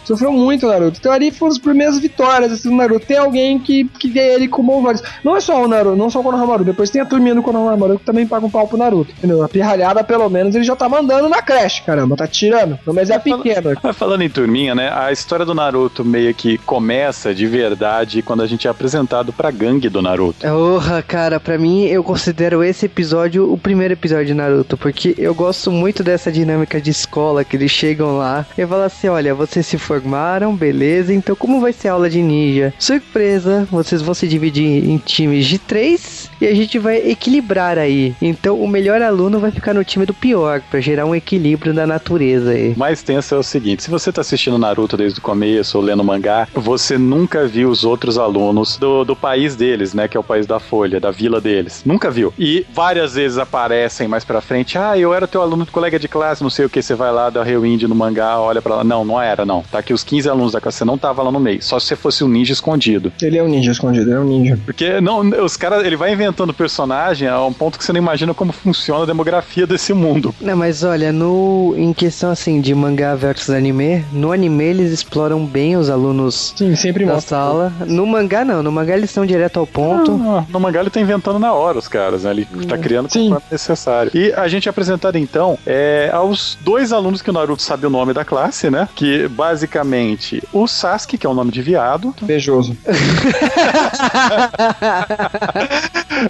Sofreu muito, Naruto. Então ali foram as primeiras vitórias assim, do Naruto. Tem alguém que, que vê ele como vários. Não é só o Naruto, não só o Konohamaru. Depois tem a turminha do Konohamaru que também paga um pau pro Naruto. Entendeu? A pirralhada, pelo menos, ele já tá mandando na creche, caramba. Tá tirando. Mas é pequena. Mas falando em turminha, né? A história do Naruto meio que começa de verdade quando a gente é apresentado pra gangue do Naruto. Porra, cara, pra mim eu considero esse episódio o primeiro episódio de Naruto, porque eu gosto muito dessa dinâmica de escola que eles chegam lá e falam assim: olha, vocês se formaram, beleza, então como vai ser a aula de ninja? Surpresa, vocês vão se dividir em times de três e a gente vai equilibrar aí. Então o melhor aluno vai ficar no time do pior, para gerar um equilíbrio da natureza aí. Mais tenso é o seguinte: se você tá assistindo Naruto desde o começo ou lendo mangá, você nunca viu os outros alunos do, do país deles, né? Que é o país da Folha, da vila deles. Nunca viu. E várias vezes aparecem mais pra frente: ah, eu era teu aluno de colega de classe, não sei o que. Você vai lá, dá rewind no mangá, olha pra lá. Não, não era, não. Tá aqui os 15 alunos da classe, você não tava lá no meio. Só se você fosse um ninja escondido. Ele é um ninja escondido, ele é um ninja. Porque, não, os caras, ele vai inventando personagem a um ponto que você não imagina como funciona a demografia desse mundo. Não, mas olha, no em questão assim de mangá versus anime, no anime eles exploram bem os alunos Sim, sempre da mostra. sala. No mangá não, no mangá eles são direto ao ponto. Ah, no mangá ele tá inventando na hora os caras, né? Ele tá criando Sim. conforme necessário. E a gente é apresentado então é, aos dois alunos que o Naruto sabe o nome da classe, né? Que basicamente o Sasuke, que é o nome de viado, Beijoso.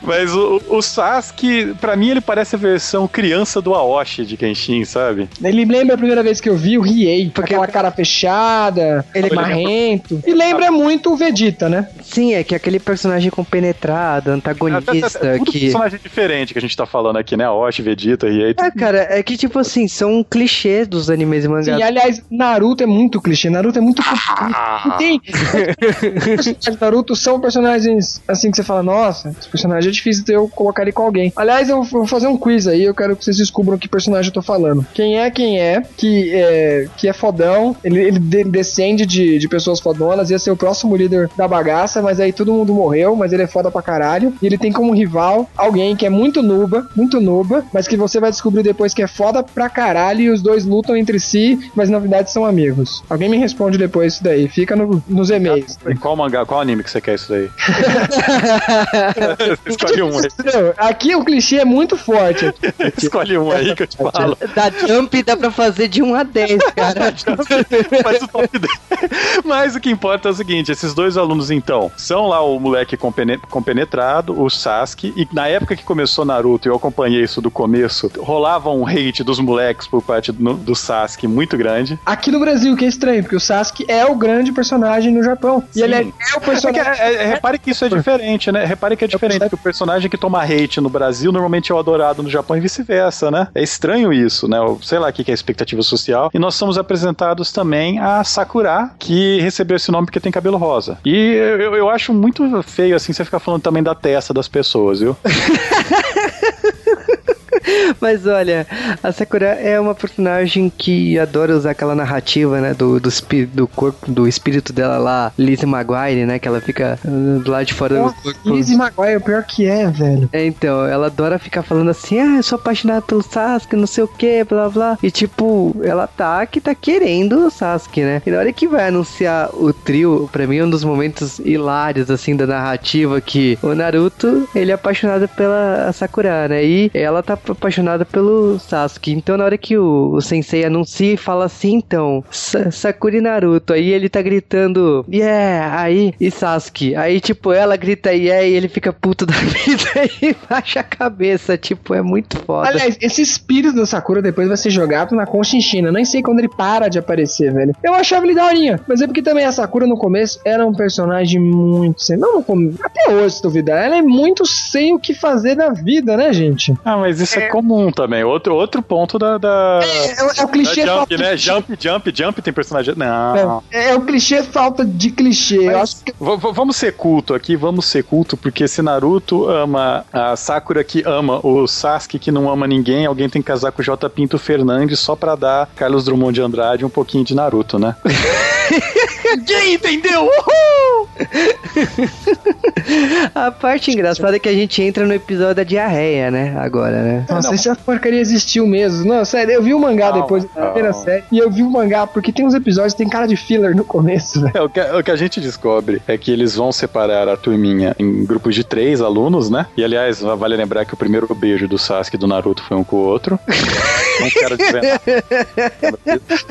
mas o, o Sasuke, pra mim, ele parece a versão criança do Aoshi de Kenshin, sabe? Ele lembra a primeira vez que eu vi o Riei, com aquela cara fechada, ele é Ele marrento. E lembra muito o Vegeta, né? Sim, é que aquele personagem compenetrado, antagonista, É tudo que. personagem diferente que a gente tá falando aqui, né? Aoshi, Vegeta, Riei. É, cara, é que tipo assim, são clichês dos animes e mangás. Sim, aliás, Naruto é muito clichê. Naruto é muito. Não tem. Os personagens Naruto são personagens assim que você fala, nossa, esse personagem é difícil de eu colocar ele com alguém. Aliás, eu vou fazer um quiz aí, eu quero que vocês descubram que personagem eu tô falando. Quem é quem é, que é, que é fodão, ele, ele de- descende de, de pessoas fodonas, ia ser o próximo líder da bagaça, mas aí todo mundo morreu, mas ele é foda pra caralho. E ele tem como rival alguém que é muito nuba, muito nuba, mas que você vai descobrir depois que é foda pra caralho e os dois lutam entre si, mas na verdade são amigos. Alguém me responde depois isso daí, fica no- nos e-mails. E qual mangá, qual anime que você quer isso daí? Escolhe um aí. Não, Aqui o clichê é muito forte. Escolhe um aí que eu te falo. Da Jump dá pra fazer de 1 a 10, cara. Faz o top 10. Mas o que importa é o seguinte: esses dois alunos, então, são lá o moleque compene- compenetrado, o Sasuke, e na época que começou Naruto, eu acompanhei isso do começo, rolava um hate dos moleques por parte do, do Sasuke muito grande. Aqui no Brasil, que é estranho, porque o Sasuke é o grande personagem no Japão. E Sim. ele é, é o É que, personagem. é- é- repare que isso é diferente, né? Repare que é diferente, porque o personagem que toma hate no Brasil normalmente é o adorado no Japão e vice-versa, né? É estranho isso, né? Sei lá o que que é a expectativa social. E nós somos apresentados também a Sakura, que recebeu esse nome porque tem cabelo rosa. E eu, eu acho muito feio, assim, você ficar falando também da testa das pessoas, viu? Mas olha, a Sakura é uma personagem que adora usar aquela narrativa, né? Do, do, do corpo, do espírito dela lá, Lizzie Maguire, né? Que ela fica uh, do lado de fora do corpo. Lizzie Maguire, o pior que é, velho. É, então, ela adora ficar falando assim, ah, eu sou apaixonada pelo Sasuke, não sei o que, blá blá. E tipo, ela tá que tá querendo o Sasuke, né? E na hora que vai anunciar o trio, pra mim é um dos momentos hilários, assim, da narrativa, que o Naruto, ele é apaixonado pela Sakura, né? E ela tá apaixonada pelo Sasuke. Então na hora que o, o sensei anuncia e fala assim, então, Sa- Sakura e Naruto, aí ele tá gritando, yeah, aí, e Sasuke. Aí, tipo, ela grita yeah e ele fica puto da vida e baixa a cabeça, tipo, é muito foda. Aliás, esse espírito da Sakura depois vai ser jogado na Conchinchina. Nem sei quando ele para de aparecer, velho. Eu achava ele daorinha. Mas é porque também a Sakura no começo era um personagem muito sem. Não no começo. Até hoje, se duvidar. Ela é muito sem o que fazer na vida, né, gente? Ah, mas isso é, comum também. Outro, outro ponto da. da... É, o- é o da clichê Jump, né? de... Jump, jump, jump tem personagem. Não. É, é o clichê falta de clichê. Acho que vamos ser culto aqui, vamos ser culto, porque se Naruto ama a Sakura que ama o Sasuke que não ama ninguém, alguém tem que casar com o J. Pinto Fernandes só pra dar Carlos Drummond de Andrade um pouquinho de Naruto, né? Quem entendeu? Uhul! a parte engraçada é que a gente entra no episódio da diarreia, né? Agora, né? Nossa, essa porcaria existiu mesmo. Não, sério, eu vi o mangá Calma, depois da primeira série. E eu vi o mangá porque tem uns episódios que tem cara de filler no começo, velho. É, o, que, o que a gente descobre é que eles vão separar a turminha em grupos de três alunos, né? E aliás, vale lembrar que o primeiro beijo do Sasuke e do Naruto foi um com o outro. Não quero dizer nada.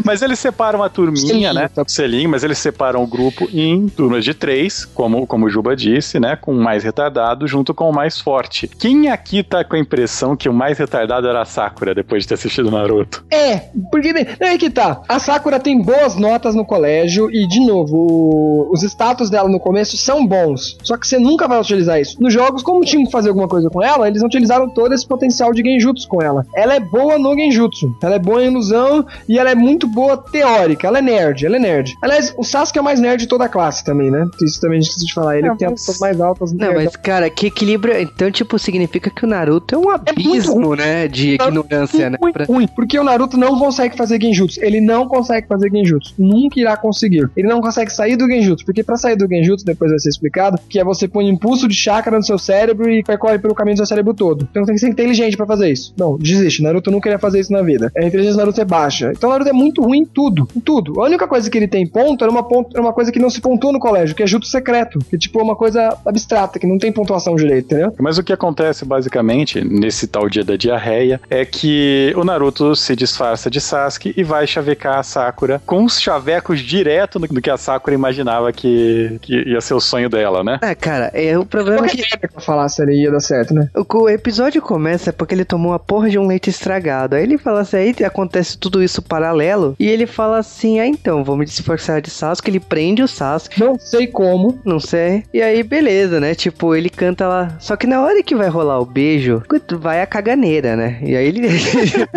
Mas eles separam a turminha, Selinho, né? tá. Mas eles separam o grupo em turmas de três, como, como o Juba disse, né? Com o mais retardado junto com o mais forte. Quem aqui tá com a impressão que o mais retardado era a Sakura depois de ter assistido Naruto? É, porque é que tá. A Sakura tem boas notas no colégio e, de novo, os status dela no começo são bons. Só que você nunca vai utilizar isso. Nos jogos, como tinham que fazer alguma coisa com ela, eles utilizaram todo esse potencial de genjutsu com ela. Ela é boa no genjutsu. Ela é boa em ilusão e ela é muito boa teórica. Ela é nerd, ela é nerd. Aliás, o Sasuke é o mais nerd de toda a classe também, né? Isso também a gente precisa de falar. Ele não, tem mas... as mais altas. Não, mas cara, que equilíbrio. Então, tipo, significa que o Naruto é um abismo, é né? De ignorância, né? Muito ruim, porque o Naruto não consegue fazer genjutsu. Ele não consegue fazer genjutsu. Nunca irá conseguir. Ele não consegue sair do genjutsu, porque para sair do genjutsu, depois vai ser explicado, que é você põe um impulso de chakra no seu cérebro e percorre pelo caminho do seu cérebro todo. Então tem que ser inteligente para fazer isso. Não, desiste. Naruto nunca ia fazer isso na vida. A inteligência do Naruto é baixa. Então o Naruto é muito ruim em tudo. Em tudo. A única coisa que ele tem ponto era uma, ponto, era uma coisa que não se pontua no colégio, que é jutsu secreto. Que tipo é uma coisa abstrata, que não tem pontuação direito, entendeu? Mas o que acontece basicamente nesse tal dia da diarreia é que o Naruto se disfarça de Sasuke e vai chavecar a Sakura com os chavecos direto do que a Sakura imaginava que, que ia ser o sonho dela, né? É, cara, é o problema é que. que eu falasse ali ia dar certo, né? O, o episódio começa porque ele tomou uma porra de um leite estragado. Aí ele fala assim, aí acontece tudo isso paralelo. E ele fala assim: ah, então, vou me disfarçar de Sasuke. Ele prende o Sasuke. Não sei como. Não sei. E aí, beleza, né? Tipo, ele canta lá. Só que na hora que vai rolar o beijo, vai a caganeira, né? E aí ele.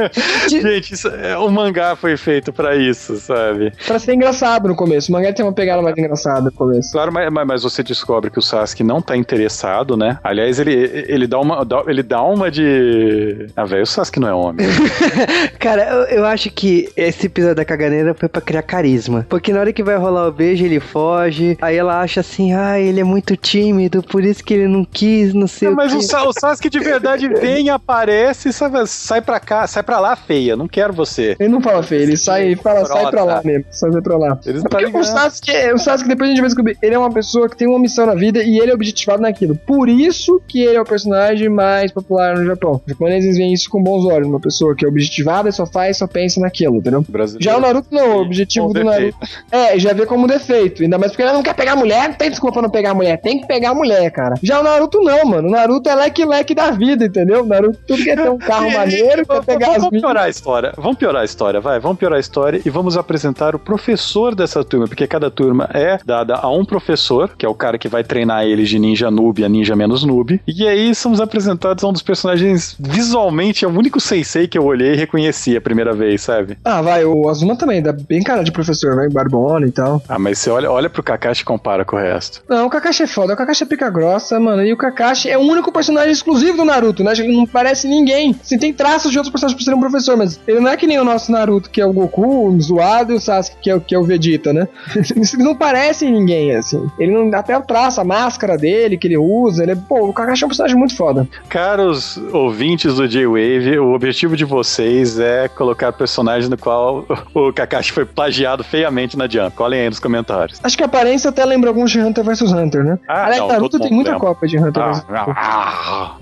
Gente, isso, é, o mangá foi feito para isso, sabe? Pra ser engraçado no começo. O mangá tem uma pegada mais engraçada no começo. Claro, mas, mas você descobre que o Sasuke não tá interessado, né? Aliás, ele, ele dá uma. Ele dá uma de. Ah, velho, o Sasuke não é homem. Cara, eu, eu acho que esse episódio da caganeira foi pra criar carisma. Porque na hora que vai rolar o beijo, ele foge. Aí ela acha assim, ah, ele é muito tímido, por isso que ele não quis, não sei não, o Mas o, Sa o Sasuke de verdade vem, aparece, sabe, sai pra cá, sai pra lá, feia. Não quero você. Ele não fala feia, ele sai e fala, sai pra lá mesmo. Sai pra lá. Eles é o Sasuke, o Sasuke, depois a gente vai descobrir, ele é uma pessoa que tem uma missão na vida e ele é objetivado naquilo. Por isso que ele é o personagem mais popular no Japão. Os japoneses veem isso com bons olhos. Uma pessoa que é objetivada e só faz, só pensa naquilo, entendeu? Já o Naruto não, o objetivo do É, já vê como defeito. Ainda mais porque ele não quer pegar a mulher, não tem desculpa pra não pegar a mulher. Tem que pegar a mulher, cara. Já o Naruto não, mano. O Naruto é leque-leque da vida, entendeu? O Naruto tudo quer ter um carro maneiro, quer pegar vamos, as Vamos piorar a história. Vamos piorar a história, vai. Vamos piorar a história e vamos apresentar o professor dessa turma, porque cada turma é dada a um professor, que é o cara que vai treinar eles de ninja noob a ninja menos noob. E aí somos apresentados a um dos personagens visualmente, é o único sensei que eu olhei e reconheci a primeira vez, sabe? Ah, vai, o Azuma também, dá bem cara de professor, vai, Barbona e tal. Ah, mas você olha, olha pro Kakashi e compara com o resto. Não, o Kakashi é foda, o Kakashi é pica grossa, mano, e o Kakashi é o único personagem exclusivo do Naruto, né? Ele não parece ninguém. Sim, tem traços de outros personagens por ser um professor, mas ele não é que nem o nosso Naruto, que é o Goku, o zoado, e o Sasuke, que é, o, que é o Vegeta, né? Eles não parecem ninguém, assim. Ele não. Até o traço, a máscara dele que ele usa, ele é. Pô, o Kakashi é um personagem muito foda. Caros ouvintes do J-Wave, o objetivo de vocês é colocar personagens no qual o Kakashi foi plagiado feiamente na Jump. Olhem aí nos comentários. Acho que a aparência até lembra alguns de Hunter vs Hunter, né? Ah, Aliás, não, Naruto tem muita lembra. cópia de Hunter vs ah, Hunter. Ah,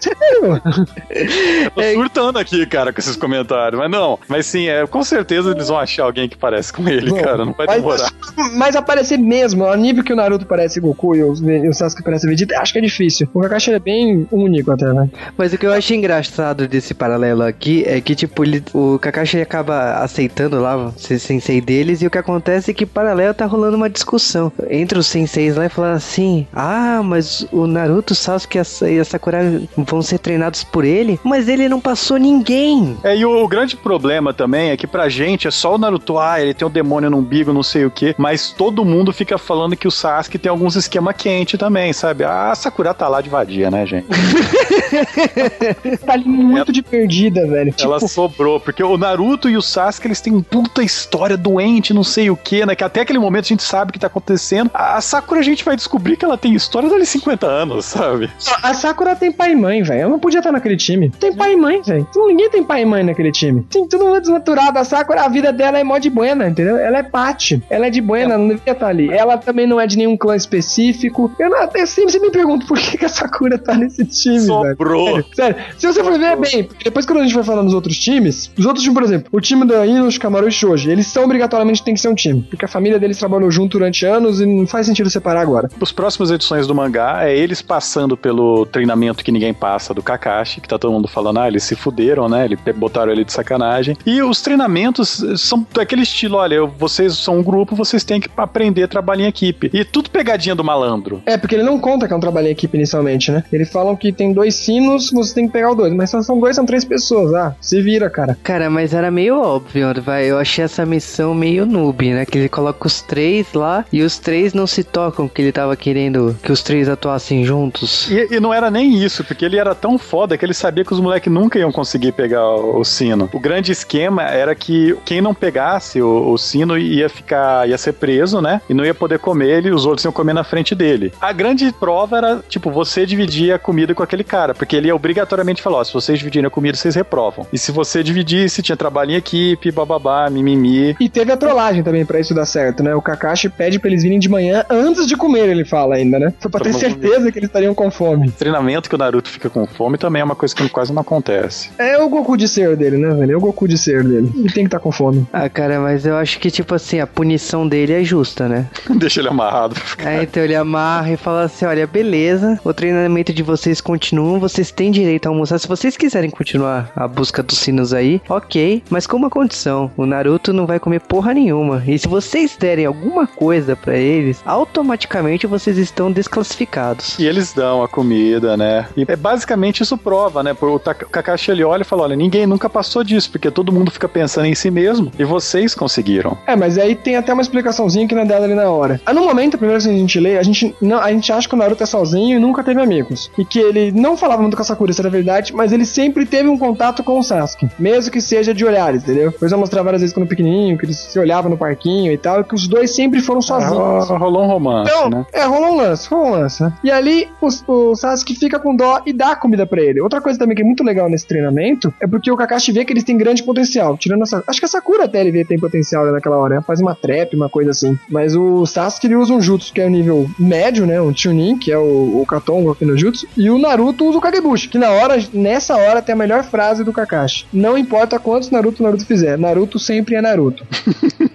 Sério? Eu tô surtando aqui, cara, com esses comentários. Mas não, mas sim, é, com certeza eles vão achar alguém que parece com ele, Bom, cara. Não vai demorar. Mas, mas aparecer mesmo, ao nível que o Naruto parece Goku e o, e o Sasuke parece Vegeta, acho que é difícil. O Kakashi é bem único até, né? Mas o que eu acho engraçado desse paralelo aqui é que, tipo, ele, o Kakashi acaba aceitando lá ser sensei deles e o que acontece é que paralelo tá rolando uma discussão entre os senseis lá e falando assim: ah, mas o Naruto, o Sasuke e a Sakura vão ser treinados por ele, mas ele não passou ninguém. É, e o, o, grande problema também é que pra gente é só o Naruto, ah, ele tem o um demônio no umbigo, não sei o que, mas todo mundo fica falando que o Sasuke tem alguns esquema quente também, sabe? Ah, a Sakura tá lá de vadia, né, gente? tá ali muito de perdida, velho. Ela tipo... sobrou, porque o Naruto e o Sasuke, eles têm puta história doente, não sei o que, né? Que até aquele momento a gente sabe o que tá acontecendo. A Sakura a gente vai descobrir que ela tem história dali 50 anos, sabe? A Sakura tem pai e mãe, velho. Ela não podia estar naquele time. Tem pai e mãe, velho. Ninguém tem pai e mãe naquele time. Tem todo mundo desnaturado. A Sakura, a vida dela é mó de buena, entendeu? Ela é parte. Ela é de buena, é. não devia estar ali. Ela também não é de nenhum clã específico. Eu, não, eu sempre, me pergunto por que, que a Sakura tá nesse time, Sobrou. Sério, sério. Se você for ver bem, depois quando a gente vai falando dos outros times, os outros times, por exemplo, o time da Ino, Kamaru e Shoji, eles são obrigatoriamente tem que ser um time. Porque a família deles trabalhou junto durante anos e não faz sentido separar agora. Os próximas edições do mangá é eles passando pelo treinamento que ninguém passa do Kakashi, que tá todo mundo falando, ah, eles se fuderam, né? Eles botaram ele de sacanagem. E os treinamentos são daquele estilo, olha, vocês são um grupo, vocês têm que aprender a trabalhar em equipe. E tudo pegadinha do malandro. É, porque ele não conta que é um trabalho em equipe inicialmente, né? Eles falam que tem dois sinos, você tem que pegar o dois. Mas são dois, são três pessoas. Ah, se vira, cara. Cara, mas era meio óbvio, vai. Eu achei essa missão meio noob, né? Que ele coloca os três lá e os três não se tocam, que ele tava querendo que os três atuassem juntos. E, e não era nem isso, porque ele era tão foda que ele sabia que os moleques nunca iam conseguir pegar o, o, sino. O grande esquema era que quem não pegasse o, o, sino ia ficar, ia ser preso, né? E não ia poder comer ele, os outros iam comer na frente dele. A grande prova era, tipo, você dividir a comida com aquele cara, porque ele ia obrigatoriamente falar: ó, se vocês dividirem a comida, vocês reprovam. E se você dividisse, tinha trabalho em equipe, bababá, mimimi. E teve a trollagem também para isso dar certo, né? O Kakashi pede pra eles virem de manhã antes de comer, ele fala ainda, né? Foi pra ter certeza que eles estariam com fome. Treinamento que o Naruto fica com fome também é uma coisa que quase não acontece. É o Goku de ser dele, né, velho? É o Goku de ser dele. Ele tem que estar tá com fome. Ah, cara, mas eu acho que, tipo assim, a punição dele é justa, né? Deixa ele amarrado. É, então ele amarra e fala assim: olha, beleza, o treinamento de vocês continua, vocês têm direito a almoçar. Se vocês quiserem continuar a busca dos sinos aí, ok. Mas com uma condição: o Naruto não vai comer porra nenhuma. E se vocês derem alguma coisa para eles, automaticamente vocês estão desclassificados. E eles dão a comida, né? E é basicamente isso prova, né? O Kakashi ele olha e fala: olha, ninguém nunca passou disso, porque todo mundo fica pensando em si mesmo e vocês conseguiram. É, mas aí tem até uma explicaçãozinha que não é dada ali na hora. Ah, no momento, a primeira vez que a gente lê, a gente, não, a gente acha que o Naruto é sozinho e nunca teve amigos. E que ele não falava muito com a Sakura, isso era verdade, mas ele sempre teve um contato com o Sasuke. Mesmo que seja de olhares, entendeu? Eu mostrar várias vezes quando pequenininho, que eles se olhavam no parquinho e tal, e que os dois sempre foram sozinhos. Ah, rolou um romance, então, né? É, rolou um lance, rolou um lance, né? E ali o, o Sasuke fica com dó e dá comida para ele. Outra coisa também que é muito legal nesse treinamento é porque o Kakashi vê que eles têm grande potencial. Tirando essa. Acho que a Sakura até ele vê que tem potencial né, naquela hora, né? Faz uma trap, uma coisa assim. Mas o Sasuke ele usa um jutsu que é o nível médio, né? Um Chunin, que é o, o Katongo aqui no jutsu. E o Naruto usa o Kagebushi, que na hora, nessa hora, tem a melhor frase do Kakashi. Não importa quantos Naruto Naruto fizer, Naruto sempre é Naruto.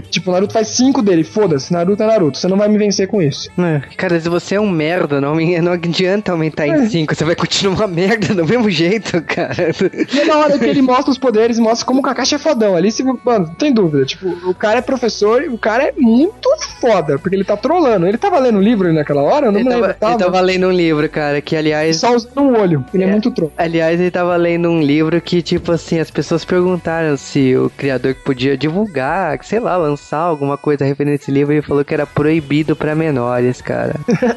tipo, Naruto faz cinco dele, foda-se, Naruto é Naruto, você não vai me vencer com isso. É, cara, se você é um merda, não, não adianta aumentar é. em cinco, você vai continuar uma merda do mesmo jeito, cara. E na hora que ele mostra os poderes, mostra como o Kakashi é fodão. Ali, se, mano, tem dúvida, tipo, o cara é professor e o cara é muito foda, porque ele tá trolando. Ele tava lendo um livro naquela hora? Eu não ele me lembro. Tava, ele tava lendo um livro, cara, que aliás... Só usando um olho, ele é, é muito troll. Aliás, ele tava lendo um livro que, tipo assim, as pessoas perguntaram se o criador podia divulgar, sei lá, lançar alguma coisa referente a esse livro, ele falou que era proibido para menores, cara.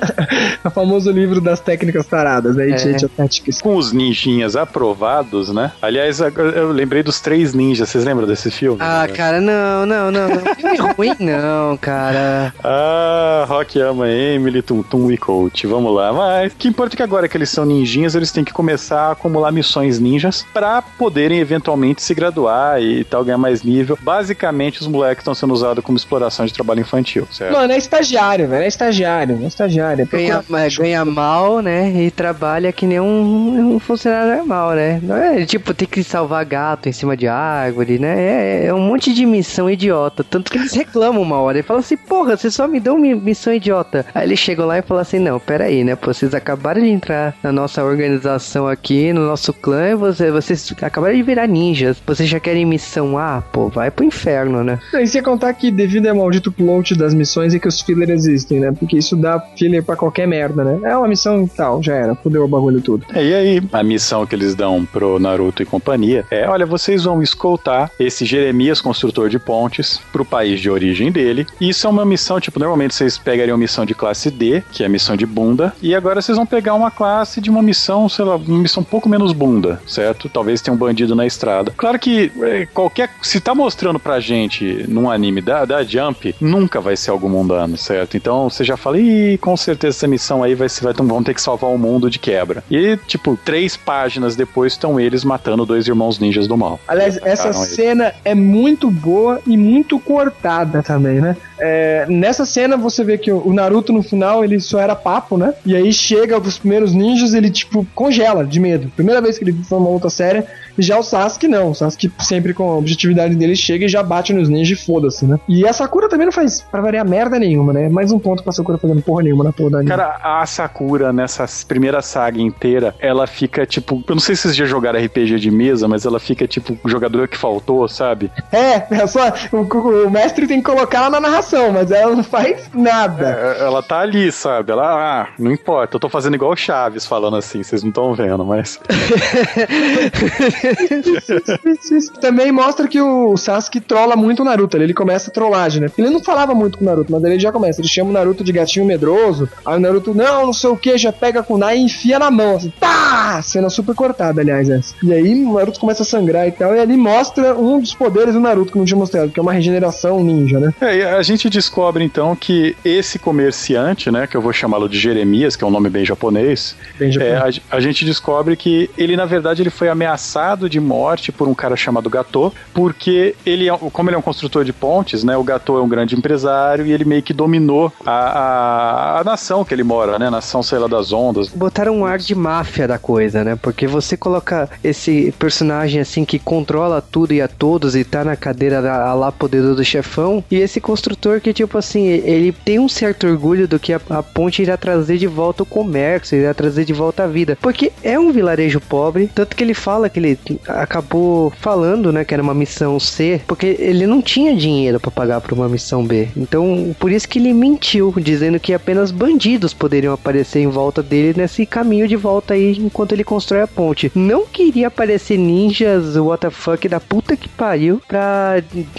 o famoso livro das técnicas taradas, né? É. Com os ninjinhas aprovados, né? Aliás, eu lembrei dos três ninjas, vocês lembram desse filme? Ah, cara, não, não, não. não. Filme ruim, não, cara. Ah, Rock ama Emily, Tum Tum e Coach. Vamos lá. Mas o que importa é que agora que eles são ninjinhas, eles têm que começar a acumular missões ninjas para poderem eventualmente se graduar e tal, ganhar mais nível. Basicamente, os moleques estão sendo usados como exploração de trabalho infantil, certo? Mano, é estagiário, velho. É estagiário, é estagiário. É ganha, ganha mal, né? E trabalha que nem um, um, funcionário normal, né? Não é tipo ter que salvar gato em cima de árvore, né? É, é um monte de missão idiota. Tanto que eles reclamam uma hora. Eles falam assim, porra, vocês só me dão missão idiota. Aí eles chegam lá e falam assim, não, peraí, né? Pô, vocês acabaram de entrar na nossa organização aqui, no nosso clã, e você, vocês acabaram de virar ninjas. Vocês já querem missão A? Pô, vai pro inferno, né? E se contar que devido ao maldito plot das missões é que os fillers existem, né? Porque isso dá filler pra qualquer merda, né? É uma missão e tal, já era, fudeu o bagulho tudo. É, e aí, a missão que eles dão pro Naruto e companhia é: olha, vocês vão escoltar esse Jeremias, construtor de pontes, pro país de origem dele. E isso é uma missão, tipo, normalmente vocês pegariam missão de classe D, que é a missão de bunda, e agora vocês vão pegar uma classe de uma missão, sei lá, uma missão um pouco menos bunda, certo? Talvez tenha um bandido na estrada. Claro que é, qualquer. Se tá mostrando pra gente num anime da, da Jump, nunca vai ser algo mundano, certo? Então você já fala, ih, com certeza essa missão aí vai, vai, vão ter que salvar o mundo de quebra. E, tipo, três páginas depois estão eles matando dois irmãos ninjas do mal. Aliás, essa cena é muito boa e muito cortada também, né? É, nessa cena você vê que o Naruto no final ele só era papo, né? E aí chega os primeiros ninjas, ele tipo congela de medo. Primeira vez que ele foi uma luta séria, já o Sasuke não. O Sasuke sempre com a objetividade dele chega e já bate nos ninjas e foda-se, né? E a Sakura também não faz, pra variar, merda nenhuma, né? Mais um ponto pra Sakura fazendo porra nenhuma na porra da anime. Cara, a Sakura nessa primeira saga inteira, ela fica tipo. Eu não sei se vocês já jogaram RPG de mesa, mas ela fica tipo o jogador que faltou, sabe? É, é só. O, o, mestre tem que colocar ela na narração, mas ela não faz nada. É, ela tá ali, sabe? Ela, ah, não importa, eu tô fazendo igual o Chaves falando assim, vocês não estão vendo, mas. Também mostra que o Sasuke trola muito o Naruto. Ele começa a trollagem, né? Ele não falava muito com o Naruto, mas ele já começa. Ele chama o Naruto de gatinho medroso. Aí o Naruto, não, não sei o que, já pega a kunai e enfia na mão. Assim, tá! Cena super cortada, aliás, essa. E aí o Naruto começa a sangrar e tal. E ali mostra um dos poderes do Naruto que não tinha mostrado, que é uma regeneração ninja, né? É, e a gente descobre então que esse comerciante, né, que eu vou chamá-lo de Jeremias, que é um nome bem japonês, bem japonês. É, a, a gente descobre que ele, na verdade, ele foi ameaçado de morte por um cara chamado Gatô, porque ele, é, como ele é um construtor de pontes, né? O Gatô é um grande empresário e ele meio que dominou a, a, a nação que ele mora, né? Nação, sei lá, das ondas. Botaram um ar de máfia da coisa, né? Porque você coloca esse personagem assim que controla tudo e a todos e tá na cadeira da, lá poderoso chefão, e esse construtor que, tipo assim, ele tem um certo orgulho do que a, a ponte irá trazer de volta o comércio, irá trazer de volta a vida. Porque é um vilarejo pobre, tanto que ele fala que ele acabou falando, né, que era uma missão C, porque ele não tinha dinheiro para pagar para uma missão B. Então, por isso que ele mentiu, dizendo que apenas bandidos poderiam aparecer em volta dele nesse caminho de volta aí enquanto ele constrói a ponte. Não queria aparecer ninjas, WTF da puta que pariu pra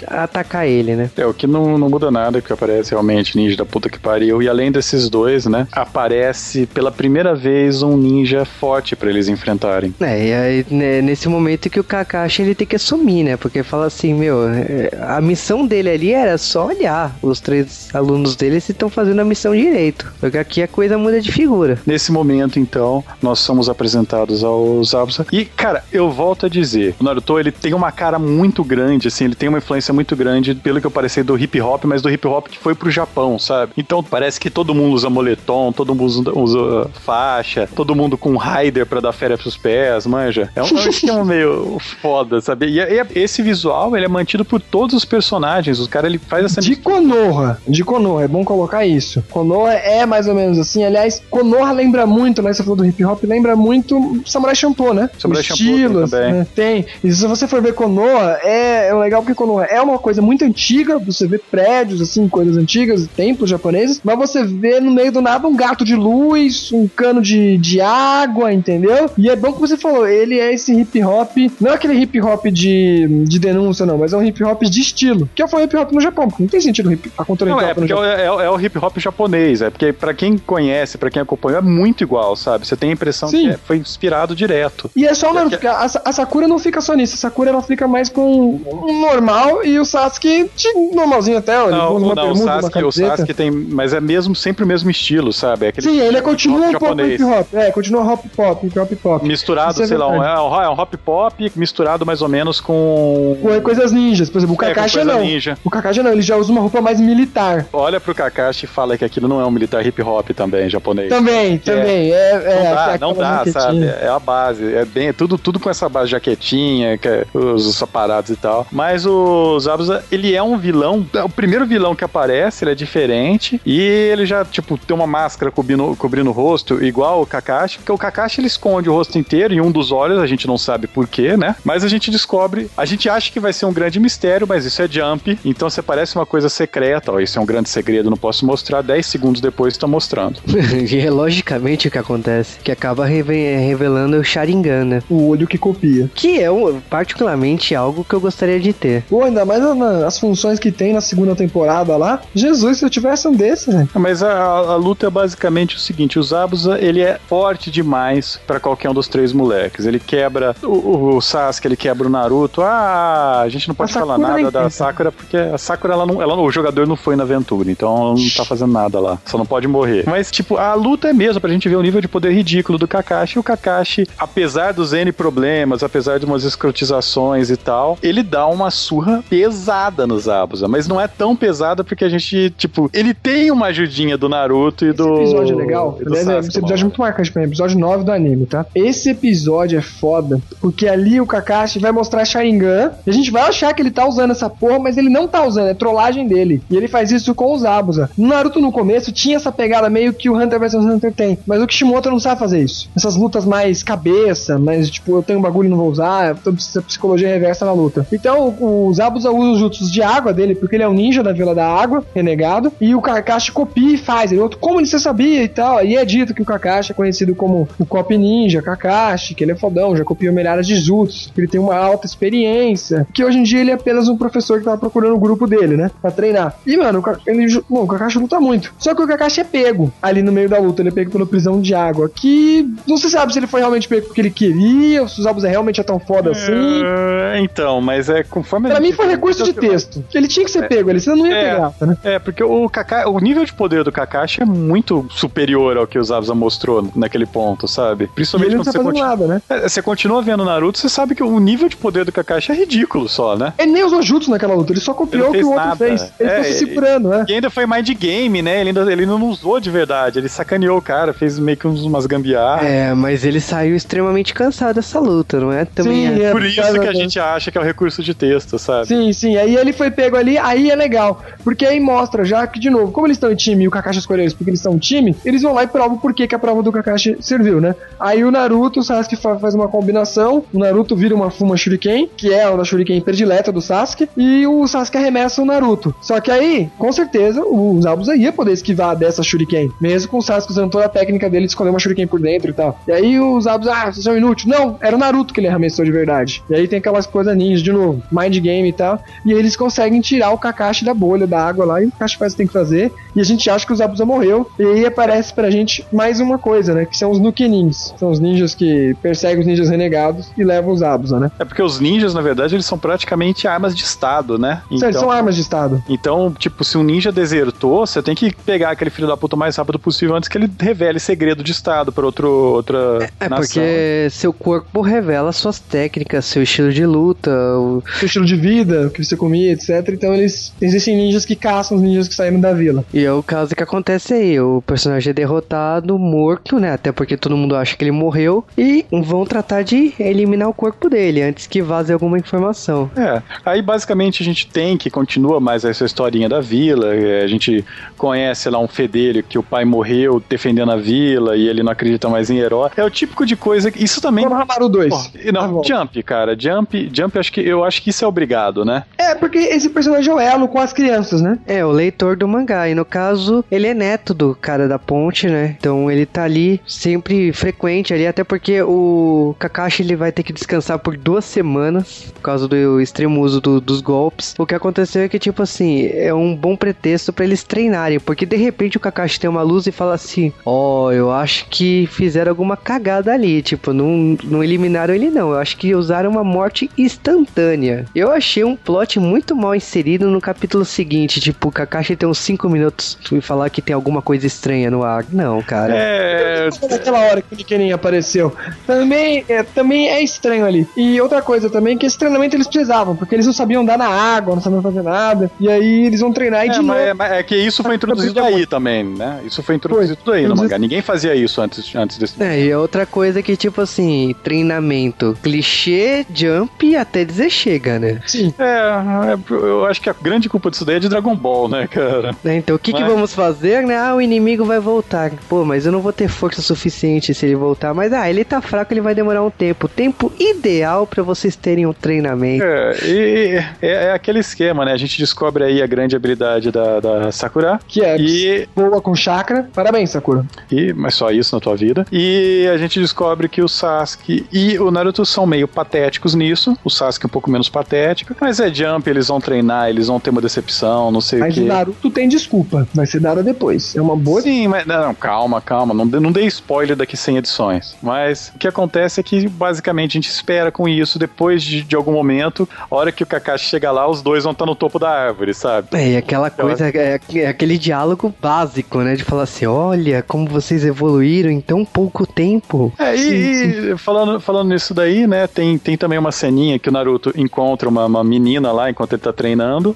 atacar ele, né? É, o que não, não muda nada que aparece realmente ninja da puta que pariu. E além desses dois, né, aparece pela primeira vez um ninja forte para eles enfrentarem. É, e aí, né, nesse momento momento que o Kakashi ele tem que assumir, né? Porque fala assim, meu, é, a missão dele ali era só olhar os três alunos dele se estão fazendo a missão direito. Porque aqui a coisa muda de figura. Nesse momento, então, nós somos apresentados aos Abusa. E, cara, eu volto a dizer, o Naruto, ele tem uma cara muito grande, assim, ele tem uma influência muito grande, pelo que eu parecer, do hip hop, mas do hip hop que foi pro Japão, sabe? Então parece que todo mundo usa moletom, todo mundo usa, faixa, todo mundo com rider para dar férias pros pés, manja. É um, é um esquema meio foda, sabe? E, e, esse visual, ele é mantido por todos os personagens. Os caras, ele faz essa... De Konoha. De Konoha, é bom colocar isso. Konoha é mais ou menos assim. Aliás, Konoha lembra muito, né? Você falou do hip hop, lembra muito Samurai Champloo, né? Samurai Champloo também. Né? Tem. E se você for ver Konoha, é, é legal porque Konoha é uma coisa muito antiga. Você vê prédios, assim, coisas antigas, templos japoneses. Mas você vê no meio do nada um gato de luz, um cano de, de água, entendeu? E é bom que você falou, ele é esse hip hop não é aquele hip hop de, de denúncia, não, mas é um hip hop de estilo. Que é o hip hop no Japão, porque não tem sentido hip, a cultura não, hip hop é, porque é, é, é, o hip hop japonês, é porque pra quem conhece, pra quem acompanha, é muito igual, sabe? Você tem a impressão Sim. que é, foi inspirado direto. E é só o Naruto, porque a, a, Sakura não fica só nisso, a Sakura ela fica mais com um normal e o Sasuke normalzinho até, ó, não, não, permuta, o Sasuke, o Sasuke tem, mas é mesmo sempre o mesmo estilo, sabe? É Sim, ele continua um pouco hip hop, é, continua hop pop, hip hop. Misturado, sei lá, um, é, um, é um hop pop misturado mais ou menos com. Com coisas ninjas. Por exemplo, o é, Kakashi é, não. Ninja. O Kakashi não, ele já usa uma roupa mais militar. Olha pro Kakashi e fala que aquilo não é um militar hip hop também, japonês. Também, também. É, é, não dá, não dá, sabe? É a base. É bem, é tudo, tudo com essa base jaquetinha, que é, os, os aparatos e tal. Mas o Zabuza, ele é um vilão. É o primeiro vilão que aparece, ele é diferente. E ele já, tipo, tem uma máscara cobrindo, cobrindo o rosto, igual o Kakashi. Porque o Kakashi ele esconde o rosto inteiro e um dos olhos, a gente não sabe porquê, né? Mas a gente descobre, a gente acha que vai ser um grande mistério, mas isso é Jump, então você parece uma coisa secreta, ó, isso é um grande segredo, não posso mostrar, 10 segundos depois está mostrando. e é logicamente o que acontece, que acaba revelando o Sharingan, né? O olho que copia. Que é particularmente algo que eu gostaria de ter. Pô, ainda mais as funções que tem na segunda temporada lá. Jesus, se eu tivesse um desses, né? Mas a, a, luta é basicamente o seguinte, o Zabuza, ele é forte demais para qualquer um dos três moleques. Ele quebra o, o, Sasuke, ele quebra o Naruto. Ah, a gente não pode falar nada da Sakura porque a Sakura, ela não, ela, o jogador não foi na aventura, então ela não tá fazendo nada lá. Só não pode morrer. Mas, tipo, a luta é mesmo pra gente ver o nível de poder ridículo do Kakashi. O Kakashi, apesar dos N problemas, apesar de umas escrotizações e tal, ele dá uma surra pesada nos Abusa. Mas não é tão pesada porque a gente, tipo, ele tem uma ajudinha do Naruto e do. Esse episódio é legal. Aliás, esse episódio é muito marcante pra mim. Episódio 9 do anime, tá? Esse episódio é foda. Porque ali o Kakashi vai mostrar Sharingan. E a gente vai achar que ele tá usando essa porra, mas ele não tá usando. É trollagem dele. E ele faz isso com os Abusa. No Naruto, no começo, tinha essa pegada meio que o Hunter vs Hunter tem. Mas o Kishimoto não sabe fazer isso. Essas lutas mais cabeça, mas tipo, eu tenho um bagulho e não vou usar. Toda essa psicologia reversa na luta. Então, os Abusa usam os jutsus de água dele, porque ele é um ninja da Vila da Água, renegado. E o Kakashi copia e faz. Ele, como você sabia e tal. E é dito que o Kakashi é conhecido como o Cop Ninja Kakashi, que ele é fodão, já copiou milhares de jutsus, que ele tem uma alta experiência. Que hoje em dia ele é apenas um professor que tava procurando o grupo dele, né? Pra treinar. E, mano, o, ele, bom, o Kakashi luta muito. Só que o Kakashi é pego ali no meio da luta. Ele é pego pela prisão de água. Que não se sabe se ele foi realmente pego porque ele queria, ou se os Abus é realmente é tão foda assim. É, então, mas é conforme. Pra mim foi recurso de texto. Ele tinha que ser é, pego, ele senão não ia é, pegar, né? É, porque o Kakashi, o nível de poder do Kakashi é muito superior ao que o Zabuza mostrou naquele ponto, sabe? Principalmente quando tá você continua. Nada, né? É, você continua vendo Naruto, você sabe que o nível de poder do Kakashi é ridículo só, né? Ele nem usou jutsu naquela luta, ele só copiou o que o outro nada. fez. Ele é, se segurando, né? E ainda foi mind game, né? Ele, ainda, ele não usou de verdade, ele sacaneou o cara, fez meio que umas gambiarras. É, mas ele saiu extremamente cansado dessa luta, não é? Também sim, é. é. Por isso que a gente acha que é o recurso de texto, sabe? Sim, sim. Aí ele foi pego ali, aí é legal. Porque aí mostra já que, de novo, como eles estão em time e o Kakashi escolheu eles porque eles estão em time, eles vão lá e provam por que, a prova do Kakashi serviu, né? Aí o Naruto, o Sasuke faz uma combinação, o Naruto vira uma Fuma Shuriken, que é a Shuriken predileta do Sasuke, e o Sasuke arremessa o Naruto. Só que aí, com certeza, o Zabuza ia poder esquivar dessa Shuriken, mesmo com o Sasuke usando toda a técnica dele de escolher uma Shuriken por dentro e tal. E aí o Zabuza, ah, vocês são inúteis. Não, era o Naruto que ele arremessou de verdade. E aí tem aquelas coisas ninjas de novo, mind game e tal, e eles conseguem tirar o Kakashi da bolha da água lá, e o Kakashi faz o que tem que fazer, e a gente acha que o Zabuza morreu, e aí aparece pra gente mais uma coisa, né, que são os Nukenins. São os ninjas que perseguem os ninjas renegados e levam os Abusa, né? É porque os ninjas, na verdade, eles são praticamente armas de Estado, né? Então, eles são armas de Estado. Então, tipo, se um ninja desertou, você tem que pegar aquele filho da puta o mais rápido possível antes que ele revele segredo de Estado pra outro, outra é, é porque seu corpo revela suas técnicas, seu estilo de luta, o... seu estilo de vida, o que você comia, etc. Então eles existem ninjas que caçam os ninjas que saíram da vila. E é o caso que acontece aí, o personagem é derrotado, morto, né? Até porque todo mundo acha que ele morreu e vão tratar de eliminar o corpo dele antes que vaze alguma informação. É, aí basicamente a gente tem que continua mais essa historinha da vila, é, a gente conhece lá um fedelho que o pai morreu defendendo a vila e ele não acredita mais em herói. É o típico de coisa que isso também Konohamaru 2. não, Jump, cara, Jump, Jump acho que eu acho que isso é obrigado, né? É, porque esse personagem é o elo com as crianças, né? É, o leitor do mangá e no caso, ele é neto do cara da ponte, né? Então ele tá ali sempre frequente ali, até porque o Kakashi ele vai ter que descansar por duas semanas por causa do extremo uso do, dos golpes. O que aconteceu é que, tipo assim, é um bom pretexto para eles treinarem, porque de repente o Kakashi tem uma luz e fala assim: Ó, oh, eu acho que fizeram alguma cagada ali, tipo, não, não eliminaram ele, não. Eu acho que usaram uma morte instantânea. Eu achei um plot muito mal inserido no capítulo seguinte, tipo, o Kakashi tem uns 5 minutos e falar que tem alguma coisa estranha no ar. Não, cara. É. Naquela hora que o Nikenin apareceu. Também é, também é estranho ali. E outra coisa também, que esse treinamento eles precisavam, porque eles não sabiam andar na água, não sabiam fazer nada. E aí eles vão treinar e é, de mas é, mas é, que isso foi introduzido aí também, né? Isso foi introduzido foi. aí no mangá. Ninguém fazia isso antes, antes desse. É, e outra coisa que, tipo assim, treinamento clichê, jump até dizer chega, né? Sim. É, é, eu acho que a grande culpa disso daí é de Dragon Ball, né, cara? É, então o que, mas... que vamos fazer, né? Ah, o inimigo vai voltar. Pô, mas eu não vou ter força suficiente se ele voltar. Mas ah, ele tá fraco, ele vai demorar um tempo. Tempo ideal para vocês terem um treinamento. É, e é, é, aquele esquema, né? A gente descobre aí a grande habilidade da, da Sakura. Que é e... boa com chakra. Parabéns, Sakura. E, mas só isso na tua vida. E a gente descobre que o Sasuke e o Naruto são meio patéticos nisso. o Sasuke um pouco menos patético, mas é Jump, eles vão treinar, eles vão ter uma decepção, não sei mas o quê. Mas o Naruto tem desculpa, vai ser dada depois. É uma boa. Sim, mas não, calma, calma, não, não dei spoiler daqui sem edições. Mas o que acontece é que basicamente a gente espera com isso, depois de, de algum momento, a hora que o Kakashi chega lá, os dois vão estar no topo da árvore, sabe? É, e aquela coisa, é, é aquele diálogo básico, né? De falar assim, olha como vocês evoluíram em tão pouco tempo. É, sim, e, sim. falando, falando nisso daí, né, tem, tem também uma ceninha que o Naruto encontra uma, uma menina lá enquanto ele tá treinando.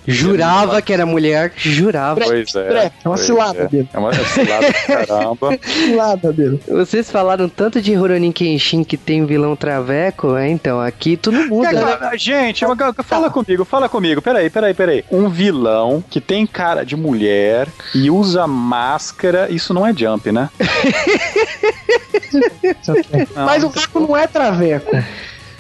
Jurava que era mulher, jurava. Pois é. É uma cilada é. dele. É uma cilada caramba. cilada dele. Vocês falaram tanto de Rurouni Kenshin que tem um vilão traveco, é, então, aqui tudo muda. né? Gente, fala comigo, fala comigo. Peraí, peraí, peraí. Um vilão que tem cara de mulher e usa máscara, isso não é jump, né? Mas o Caco não é traveco.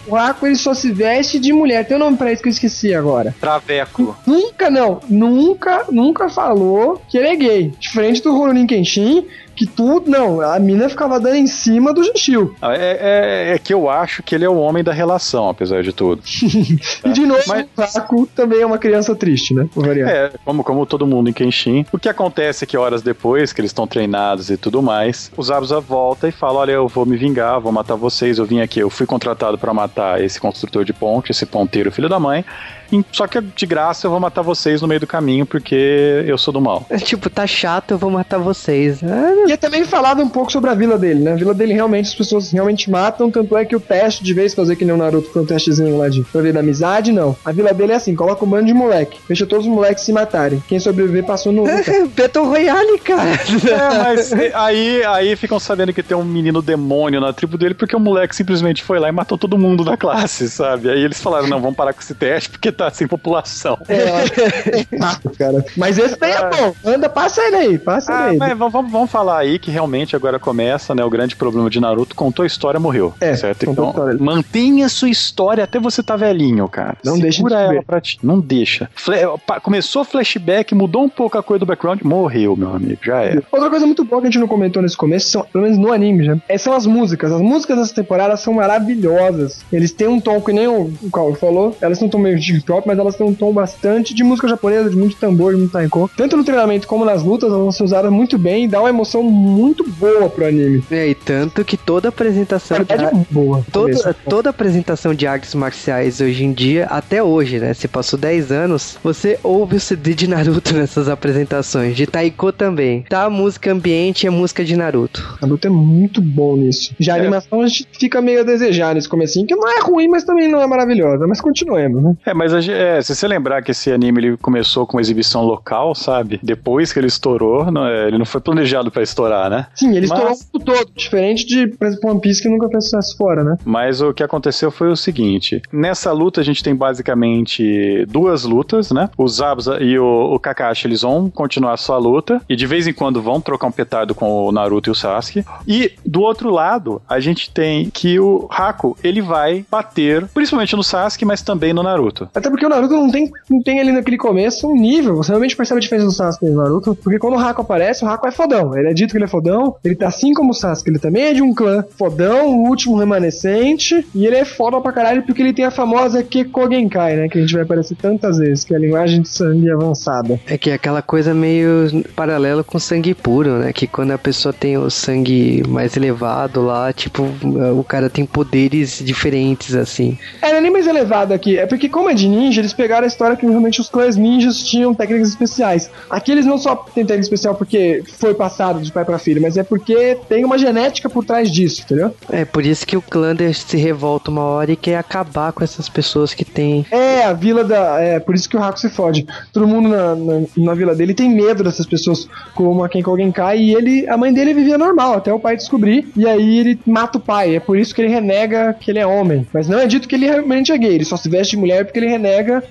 O Aqua ele só se veste de mulher. Tem um nome pra isso que eu esqueci agora. Traveco. Nunca, não. Nunca, nunca falou que ele é gay. Diferente do Rurouni Kenshin, que tudo. Não, a mina ficava dando em cima do Gentil. É, é, é, que eu acho que ele é o homem da relação, apesar de tudo. tá? E de novo, Mas... o Zaku também é uma criança triste, né? É, como, como todo mundo em Kenshin. O que acontece é que horas depois, que eles estão treinados e tudo mais, o Zabuza volta e fala: Olha, eu vou me vingar, vou matar vocês. Eu vim aqui, eu fui contratado para matar esse construtor de ponte, esse ponteiro filho da mãe. Só que de graça eu vou matar vocês no meio do caminho porque eu sou do mal. É, tipo, tá chato, eu vou matar vocês. E é também falado um pouco sobre a vila dele, né? A vila dele realmente as pessoas realmente matam, tanto é que o teste, de vez fazer que nem o Naruto foi um testezinho lá de pra ver da amizade, não. A vila dele é assim, coloca um bando de moleque, deixa todos os moleques se matarem. Quem sobreviver passou no. Battle Royale, cara. É, mas aí, aí ficam sabendo que tem um menino demônio na tribo dele porque o moleque simplesmente foi lá e matou todo mundo da classe, sabe? Aí eles falaram: não, vamos parar com esse teste porque tá sem população. É, cara. Mas esse daí é bom. Anda, passa ele aí, passa ah, ele aí. Vamos, vamos falar aí que realmente agora começa, né? O grande problema de Naruto, contou a história, morreu. É, certo? Então, mantenha sua história até você tá velhinho, cara. Não deixa de ela pra ti. Não deixa. Começou flashback, mudou um pouco a coisa do background, morreu, meu amigo. Já é. Outra coisa muito boa que a gente não comentou nesse começo, são, pelo menos no anime, já, é, são as músicas. As músicas dessa temporada são maravilhosas. Eles têm um tom que nem o, o Carl falou, elas não tão meio de mas elas têm um tom bastante de música japonesa, de muito tambor, de muito taiko. Tanto no treinamento como nas lutas, elas vão ser usadas muito bem e dá uma emoção muito boa pro anime. É, e tanto que toda apresentação. de é boa. Toda, toda apresentação de artes marciais hoje em dia, até hoje, né? Se passou 10 anos, você ouve o CD de Naruto nessas apresentações. De Taiko também. Tá a música ambiente e a música de Naruto. Naruto é muito bom nisso. Já a é. animação a gente fica meio a desejar nesse comecinho, que não é ruim, mas também não é maravilhosa. Mas continuemos, né? É, mas a, é, se você lembrar que esse anime ele começou com uma exibição local, sabe? Depois que ele estourou, não, é, ele não foi planejado para estourar, né? Sim, ele mas... estourou o todo, diferente de, por exemplo, One Piece que nunca fez sucesso fora, né? Mas o que aconteceu foi o seguinte: nessa luta a gente tem basicamente duas lutas, né? O Zabuza e o, o Kakashi eles vão continuar a sua luta e de vez em quando vão trocar um petardo com o Naruto e o Sasuke. E do outro lado, a gente tem que o Haku ele vai bater, principalmente no Sasuke, mas também no Naruto. Até porque o Naruto não tem, não tem ali naquele começo um nível. Você realmente percebe a diferença do Sasuke e do Naruto. Porque quando o Haku aparece, o Haku é fodão. Ele é dito que ele é fodão. Ele tá assim como o Sasuke. Ele também é de um clã fodão, o último remanescente. E ele é foda pra caralho porque ele tem a famosa Kekogenkai, né? Que a gente vai aparecer tantas vezes, que é a linguagem de sangue avançada. É que é aquela coisa meio paralela com sangue puro, né? Que quando a pessoa tem o sangue mais elevado lá, tipo, o cara tem poderes diferentes, assim. É, não é nem mais elevado aqui. É porque, como é de ninja, eles pegaram a história que realmente os clãs ninjas tinham técnicas especiais. Aqui eles não só têm técnica especial porque foi passado de pai para filho, mas é porque tem uma genética por trás disso, entendeu? É por isso que o clã se revolta uma hora e quer acabar com essas pessoas que têm. É, a vila da. É por isso que o Haku se fode. Todo mundo na, na, na vila dele tem medo dessas pessoas como a quem alguém cai e ele. A mãe dele vivia normal, até o pai descobrir. E aí ele mata o pai. É por isso que ele renega que ele é homem. Mas não é dito que ele realmente é gay. Ele só se veste de mulher porque ele renega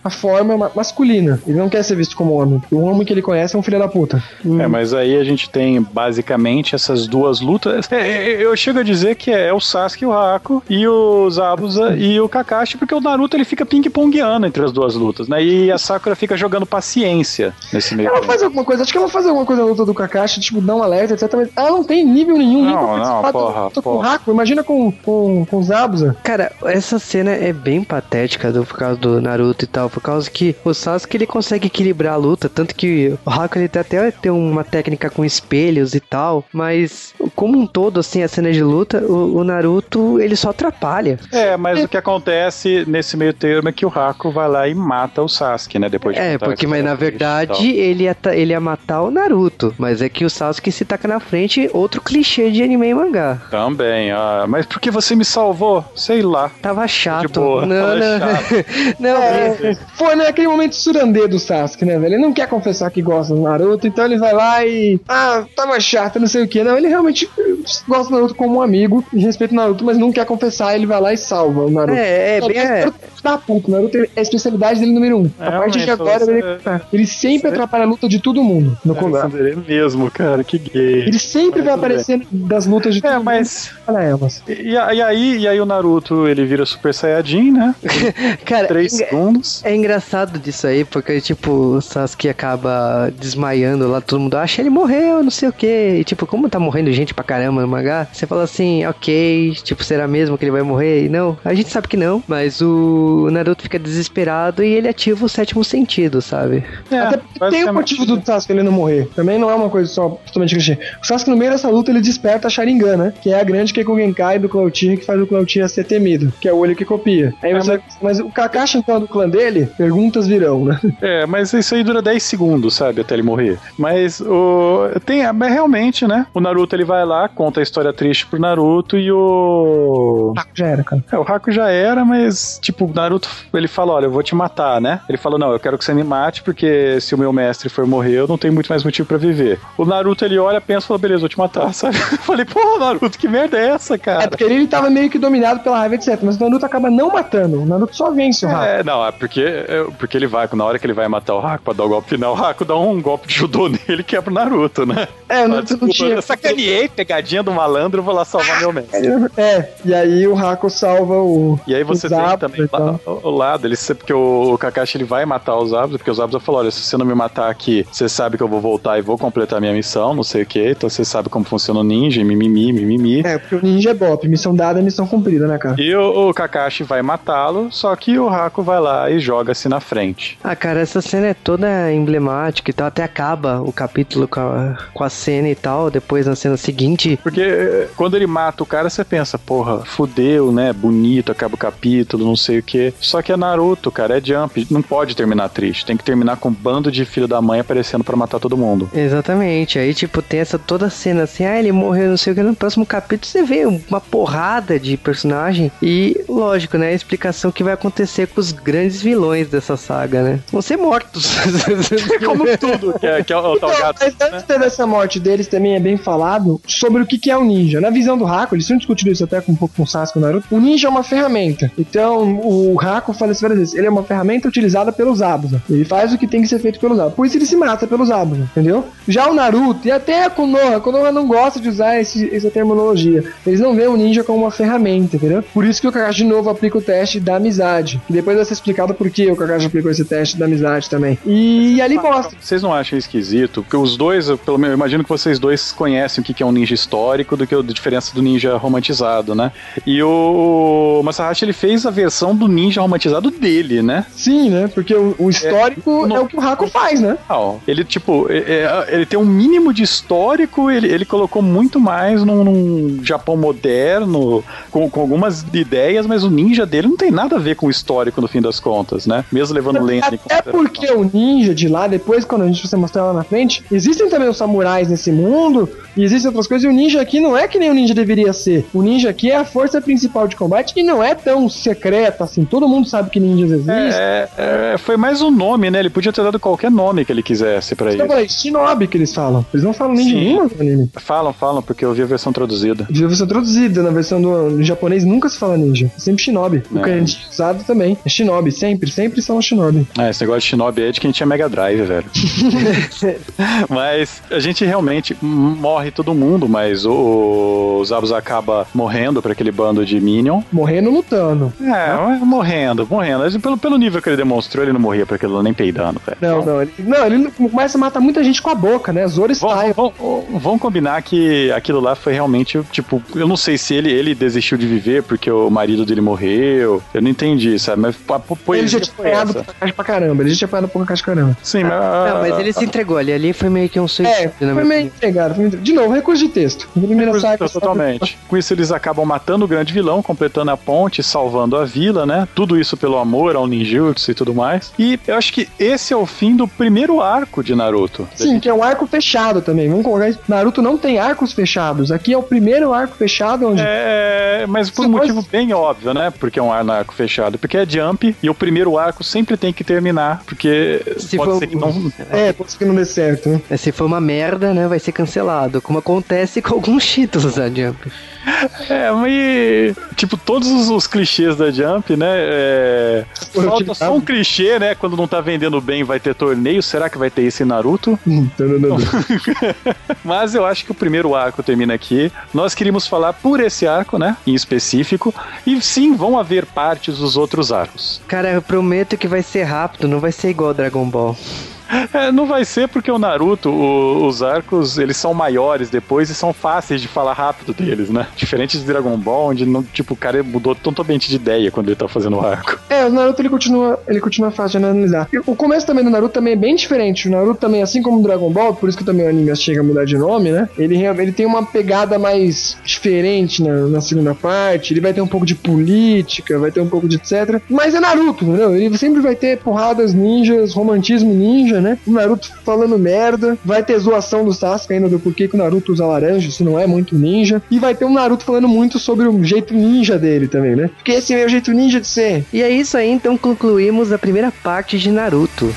a forma ma masculina. Ele não quer ser visto como homem. O homem que ele conhece é um filho da puta. Hum. É, mas aí a gente tem basicamente essas duas lutas. É, é, eu chego a dizer que é o Sasuke, o Haku e o Zabuza e o Kakashi, porque o Naruto ele fica ping-pongueando entre as duas lutas, né? E a Sakura fica jogando paciência nesse meio. Ela faz alguma coisa, acho que ela faz alguma coisa na luta do Kakashi, tipo, dá um alerta, etc. Mas ela não tem nível nenhum, não, não, porra, porra. com o Haku, imagina com, com, com o Zabuza. Cara, essa cena é bem patética do, por causa do Naruto e tal, por causa que o Sasuke ele consegue equilibrar a luta, tanto que o Haku ele até tem uma técnica com espelhos e tal, mas como um todo, assim, a cena de luta, o, o Naruto ele só atrapalha. É, mas é. o que acontece nesse meio termo é que o Haku vai lá e mata o Sasuke, né? Depois de É, porque, mas na verdade ele ia, ele ia matar o Naruto, mas é que o Sasuke se taca na frente, outro clichê de anime e mangá. Também, ah, mas por que você me salvou? Sei lá. Tava chato. De boa, não, tava não. Chato. não, é, foi naquele momento surandê do Sasuke, né, velho? Ele não quer confessar que gosta do Naruto, então ele vai lá e. Ah, tava chato, não sei o que. Não, ele realmente gosta do Naruto como um amigo e respeita o Naruto, mas não quer confessar, ele vai lá e salva o Naruto. É, é, bem. É. Da puta, o Naruto é a especialidade dele número um. É, a partir de agora, ele, ele sempre atrapalha a luta de todo mundo no combate. É mesmo, cara, que gay. Ele sempre vai aparecer das lutas de é, todo é, mas... mundo. elas. E, e, aí, e aí o Naruto, ele vira Super Saiyajin, né? cara, Três é, segundos. É engraçado disso aí, porque, tipo, o Sasuke acaba desmaiando lá, todo mundo acha ele morreu, não sei o que. E, tipo, como tá morrendo gente pra caramba no mangá, você fala assim, ok, tipo, será mesmo que ele vai morrer? E não, a gente sabe que não, mas o Naruto fica desesperado e ele ativa o sétimo sentido, sabe? É, Até tem o motivo do Sasuke ele não morrer. Também não é uma coisa só totalmente clichê. O Sasuke no meio dessa luta ele desperta a Sharingan, né? Que é a grande Keiko Genkai do Cloutier que faz o Cloutier ser temido, que é o olho que copia. Aí você, mas o Kakashi então do clã dele, perguntas virão, né? É, mas isso aí dura 10 segundos, sabe, até ele morrer. Mas o tem, mas realmente, né? O Naruto ele vai lá, conta a história triste pro Naruto e o o Haku já era, cara. É, o Haku já era, mas tipo, o Naruto, ele fala, olha, eu vou te matar, né? Ele falou, não, eu quero que você me mate porque se o meu mestre for morrer, eu não tenho muito mais motivo para viver. O Naruto ele olha, pensa, fala, beleza, vou te matar, sabe? Eu falei, porra, Naruto, que merda é essa, cara? É porque ele tava meio que dominado pela raiva, etc. Mas o Naruto acaba não matando. O Naruto só vence o Haku. É, não, é porque, é porque ele vai, na hora que ele vai matar o Haku pra dar o golpe final, o Haku dá um golpe de judô nele e quebra o Naruto, né? É, o Naruto não tinha. Eu sacaneei, pegadinha do malandro, vou lá salvar meu mestre. É, e aí o Haku salva o. E aí você tem também lá, o lado, ele, porque o, o Kakashi ele vai matar os Zabuza, porque os Zabuza falou: olha, se você não me matar aqui, você sabe que eu vou voltar e vou completar minha missão, não sei o que, então você sabe como funciona o ninja, mimimi, mimimi. É, porque o ninja é bop, missão dada é missão cumprida, né, cara? E o, o Kakashi vai matá-lo, só que o Haku vai lá e joga-se na frente. Ah, cara, essa cena é toda emblemática e tal, até acaba o capítulo com a, com a cena e tal, depois na cena seguinte. Porque eh, quando ele mata o cara, você pensa, porra, fudeu, né? Bonito, acaba o capítulo, não sei o que. Só que é Naruto, cara, é Jump. Não pode terminar triste. Tem que terminar com um bando de filho da mãe aparecendo para matar todo mundo. Exatamente. Aí, tipo, tem essa toda cena assim, ah, ele morreu, não sei o que. No próximo capítulo você vê uma porrada de personagem. E, lógico, né? A explicação que vai acontecer com os grandes vilões dessa saga, né? Vão ser mortos. Como tudo que é, que é o, então, Mas antes né? dessa morte deles também é bem falado sobre o que, que é o ninja. Na visão do Haku, eles tinham discutido isso até com um pouco com o Sasuke e o Naruto. O ninja é uma ferramenta. Então, o Haku fala isso várias vezes. Ele é uma ferramenta utilizada pelos Abusa. Ele faz o que tem que ser feito pelos Abusa. Por isso ele se mata pelos Abusa, entendeu? Já o Naruto e até a Konoha, a Konoha não gosta de usar esse, essa terminologia. Eles não veem o ninja como uma ferramenta, entendeu? Por isso que o Kakashi de novo aplica o teste da amizade. E depois ser explicado por que o Kakashi aplicou esse teste da amizade também. E, e ali mostra. Vocês não acham esquisito? Porque os dois, pelo menos, eu imagino que vocês dois conhecem o que é um ninja histórico do que a diferença do ninja romantizado, né? E o Masahashi ele fez a versão do ninja romantizado dele, né? Sim, né? Porque o, o histórico é, no, é, o que o Haku faz, né? Não, ele, tipo, é, é, ele tem um mínimo de histórico, ele, ele colocou muito mais num, num Japão moderno, com, com, algumas ideias, mas o ninja dele não tem nada a ver com o histórico no fim das contas, né? Mesmo levando lente. Até porque o ninja de lá, depois, quando a gente você mostrar lá na frente, existem também os samurais nesse mundo, e existem outras coisas. E o ninja aqui não é que nem o ninja deveria ser. O ninja aqui é a força principal de combate e não é tão secreta assim. Todo mundo sabe que ninjas existem. É, é, foi mais um nome, né? Ele podia ter dado qualquer nome que ele quisesse pra isso. É Shinobi que eles falam. Eles não falam ninja nenhuma no anime. Falam, falam, porque eu vi a versão traduzida. Vi a versão traduzida. Na versão do japonês nunca se fala ninja. É sempre Shinobi. É. O gente usado também. É Shinobi, sempre, sempre são Shinobi. É, esse negócio de Shinobi é de quem tinha Mega Drive, velho. mas a gente realmente morre todo mundo, mas o, o Zabos acaba morrendo pra aquele bando de Minion. Morrendo lutando. É, né? morrendo, morrendo. Pelo, pelo nível que ele demonstrou, ele não morria pra aquilo nem peidando, velho. Não, não. Ele, não, ele começa a matar muita gente com a boca, né? Zoro style. Vamos, vamos combinar que aquilo lá foi realmente, tipo, eu não sei se ele, ele desistiu de viver porque o marido dele morreu. Eu não entendi, sabe? Mas Ele já tinha apanhado caixa pra caramba. Ele já tinha apanhado pra caramba. Sim, mas... Não, mas ele se entregou ali. Ali foi meio que um suicídio. É, foi meio entregado. Foi... De novo, recurso de texto. Primeira saga, totalmente. Com isso, eles acabam matando o grande vilão, completando a ponte, salvando a vila, né? Tudo isso pelo amor ao ninjutsu e tudo mais. E eu acho que esse é o fim do primeiro arco de Naruto. Sim, que é um arco fechado também. Vamos colocar isso. Naruto não tem arcos fechados. Aqui é o primeiro arco fechado onde. É, mas por um motivo bem óbvio, né? Porque é um arco fechado. Porque é Jump e o primeiro arco sempre tem que terminar. Porque se pode for... ser que não. É, pode ser que não dê certo. Né? É, se for uma merda, né? Vai ser cancelado. Como acontece com alguns títulos da Jump. É, mas. Tipo, todos os, os clichês da Jump, né? É, falta só um clichê, né? Quando não tá vendendo bem, vai ter torneio. Será que vai ter esse Naruto? Hum, mas eu acho que o primeiro arco termina aqui. Nós queríamos falar por esse arco, né? Em específico. E sim, vão haver partes dos outros arcos. Cara, eu prometo que vai ser rápido, não vai ser igual Dragon Ball. É, não vai ser porque o Naruto, o, os arcos, eles são maiores depois e são fáceis de falar rápido deles, né? Diferente de Dragon Ball, onde não, tipo, o cara mudou totalmente de ideia quando ele tá fazendo o arco. É, o Naruto ele continua, ele continua fácil de analisar. O começo também do Naruto também é bem diferente. O Naruto também, assim como o Dragon Ball, por isso que também o anime chega a mudar de nome, né? Ele, ele tem uma pegada mais diferente na, na segunda parte. Ele vai ter um pouco de política, vai ter um pouco de etc. Mas é Naruto, entendeu? Ele sempre vai ter porradas ninjas, romantismo ninja, né? O Naruto falando merda. Vai ter zoação do Sasuke ainda do porquê que o Naruto usa laranja, se não é muito ninja. E vai ter um Naruto falando muito sobre o jeito ninja dele também, né? Porque esse é o jeito ninja de ser. E é isso aí, então concluímos a primeira parte de Naruto.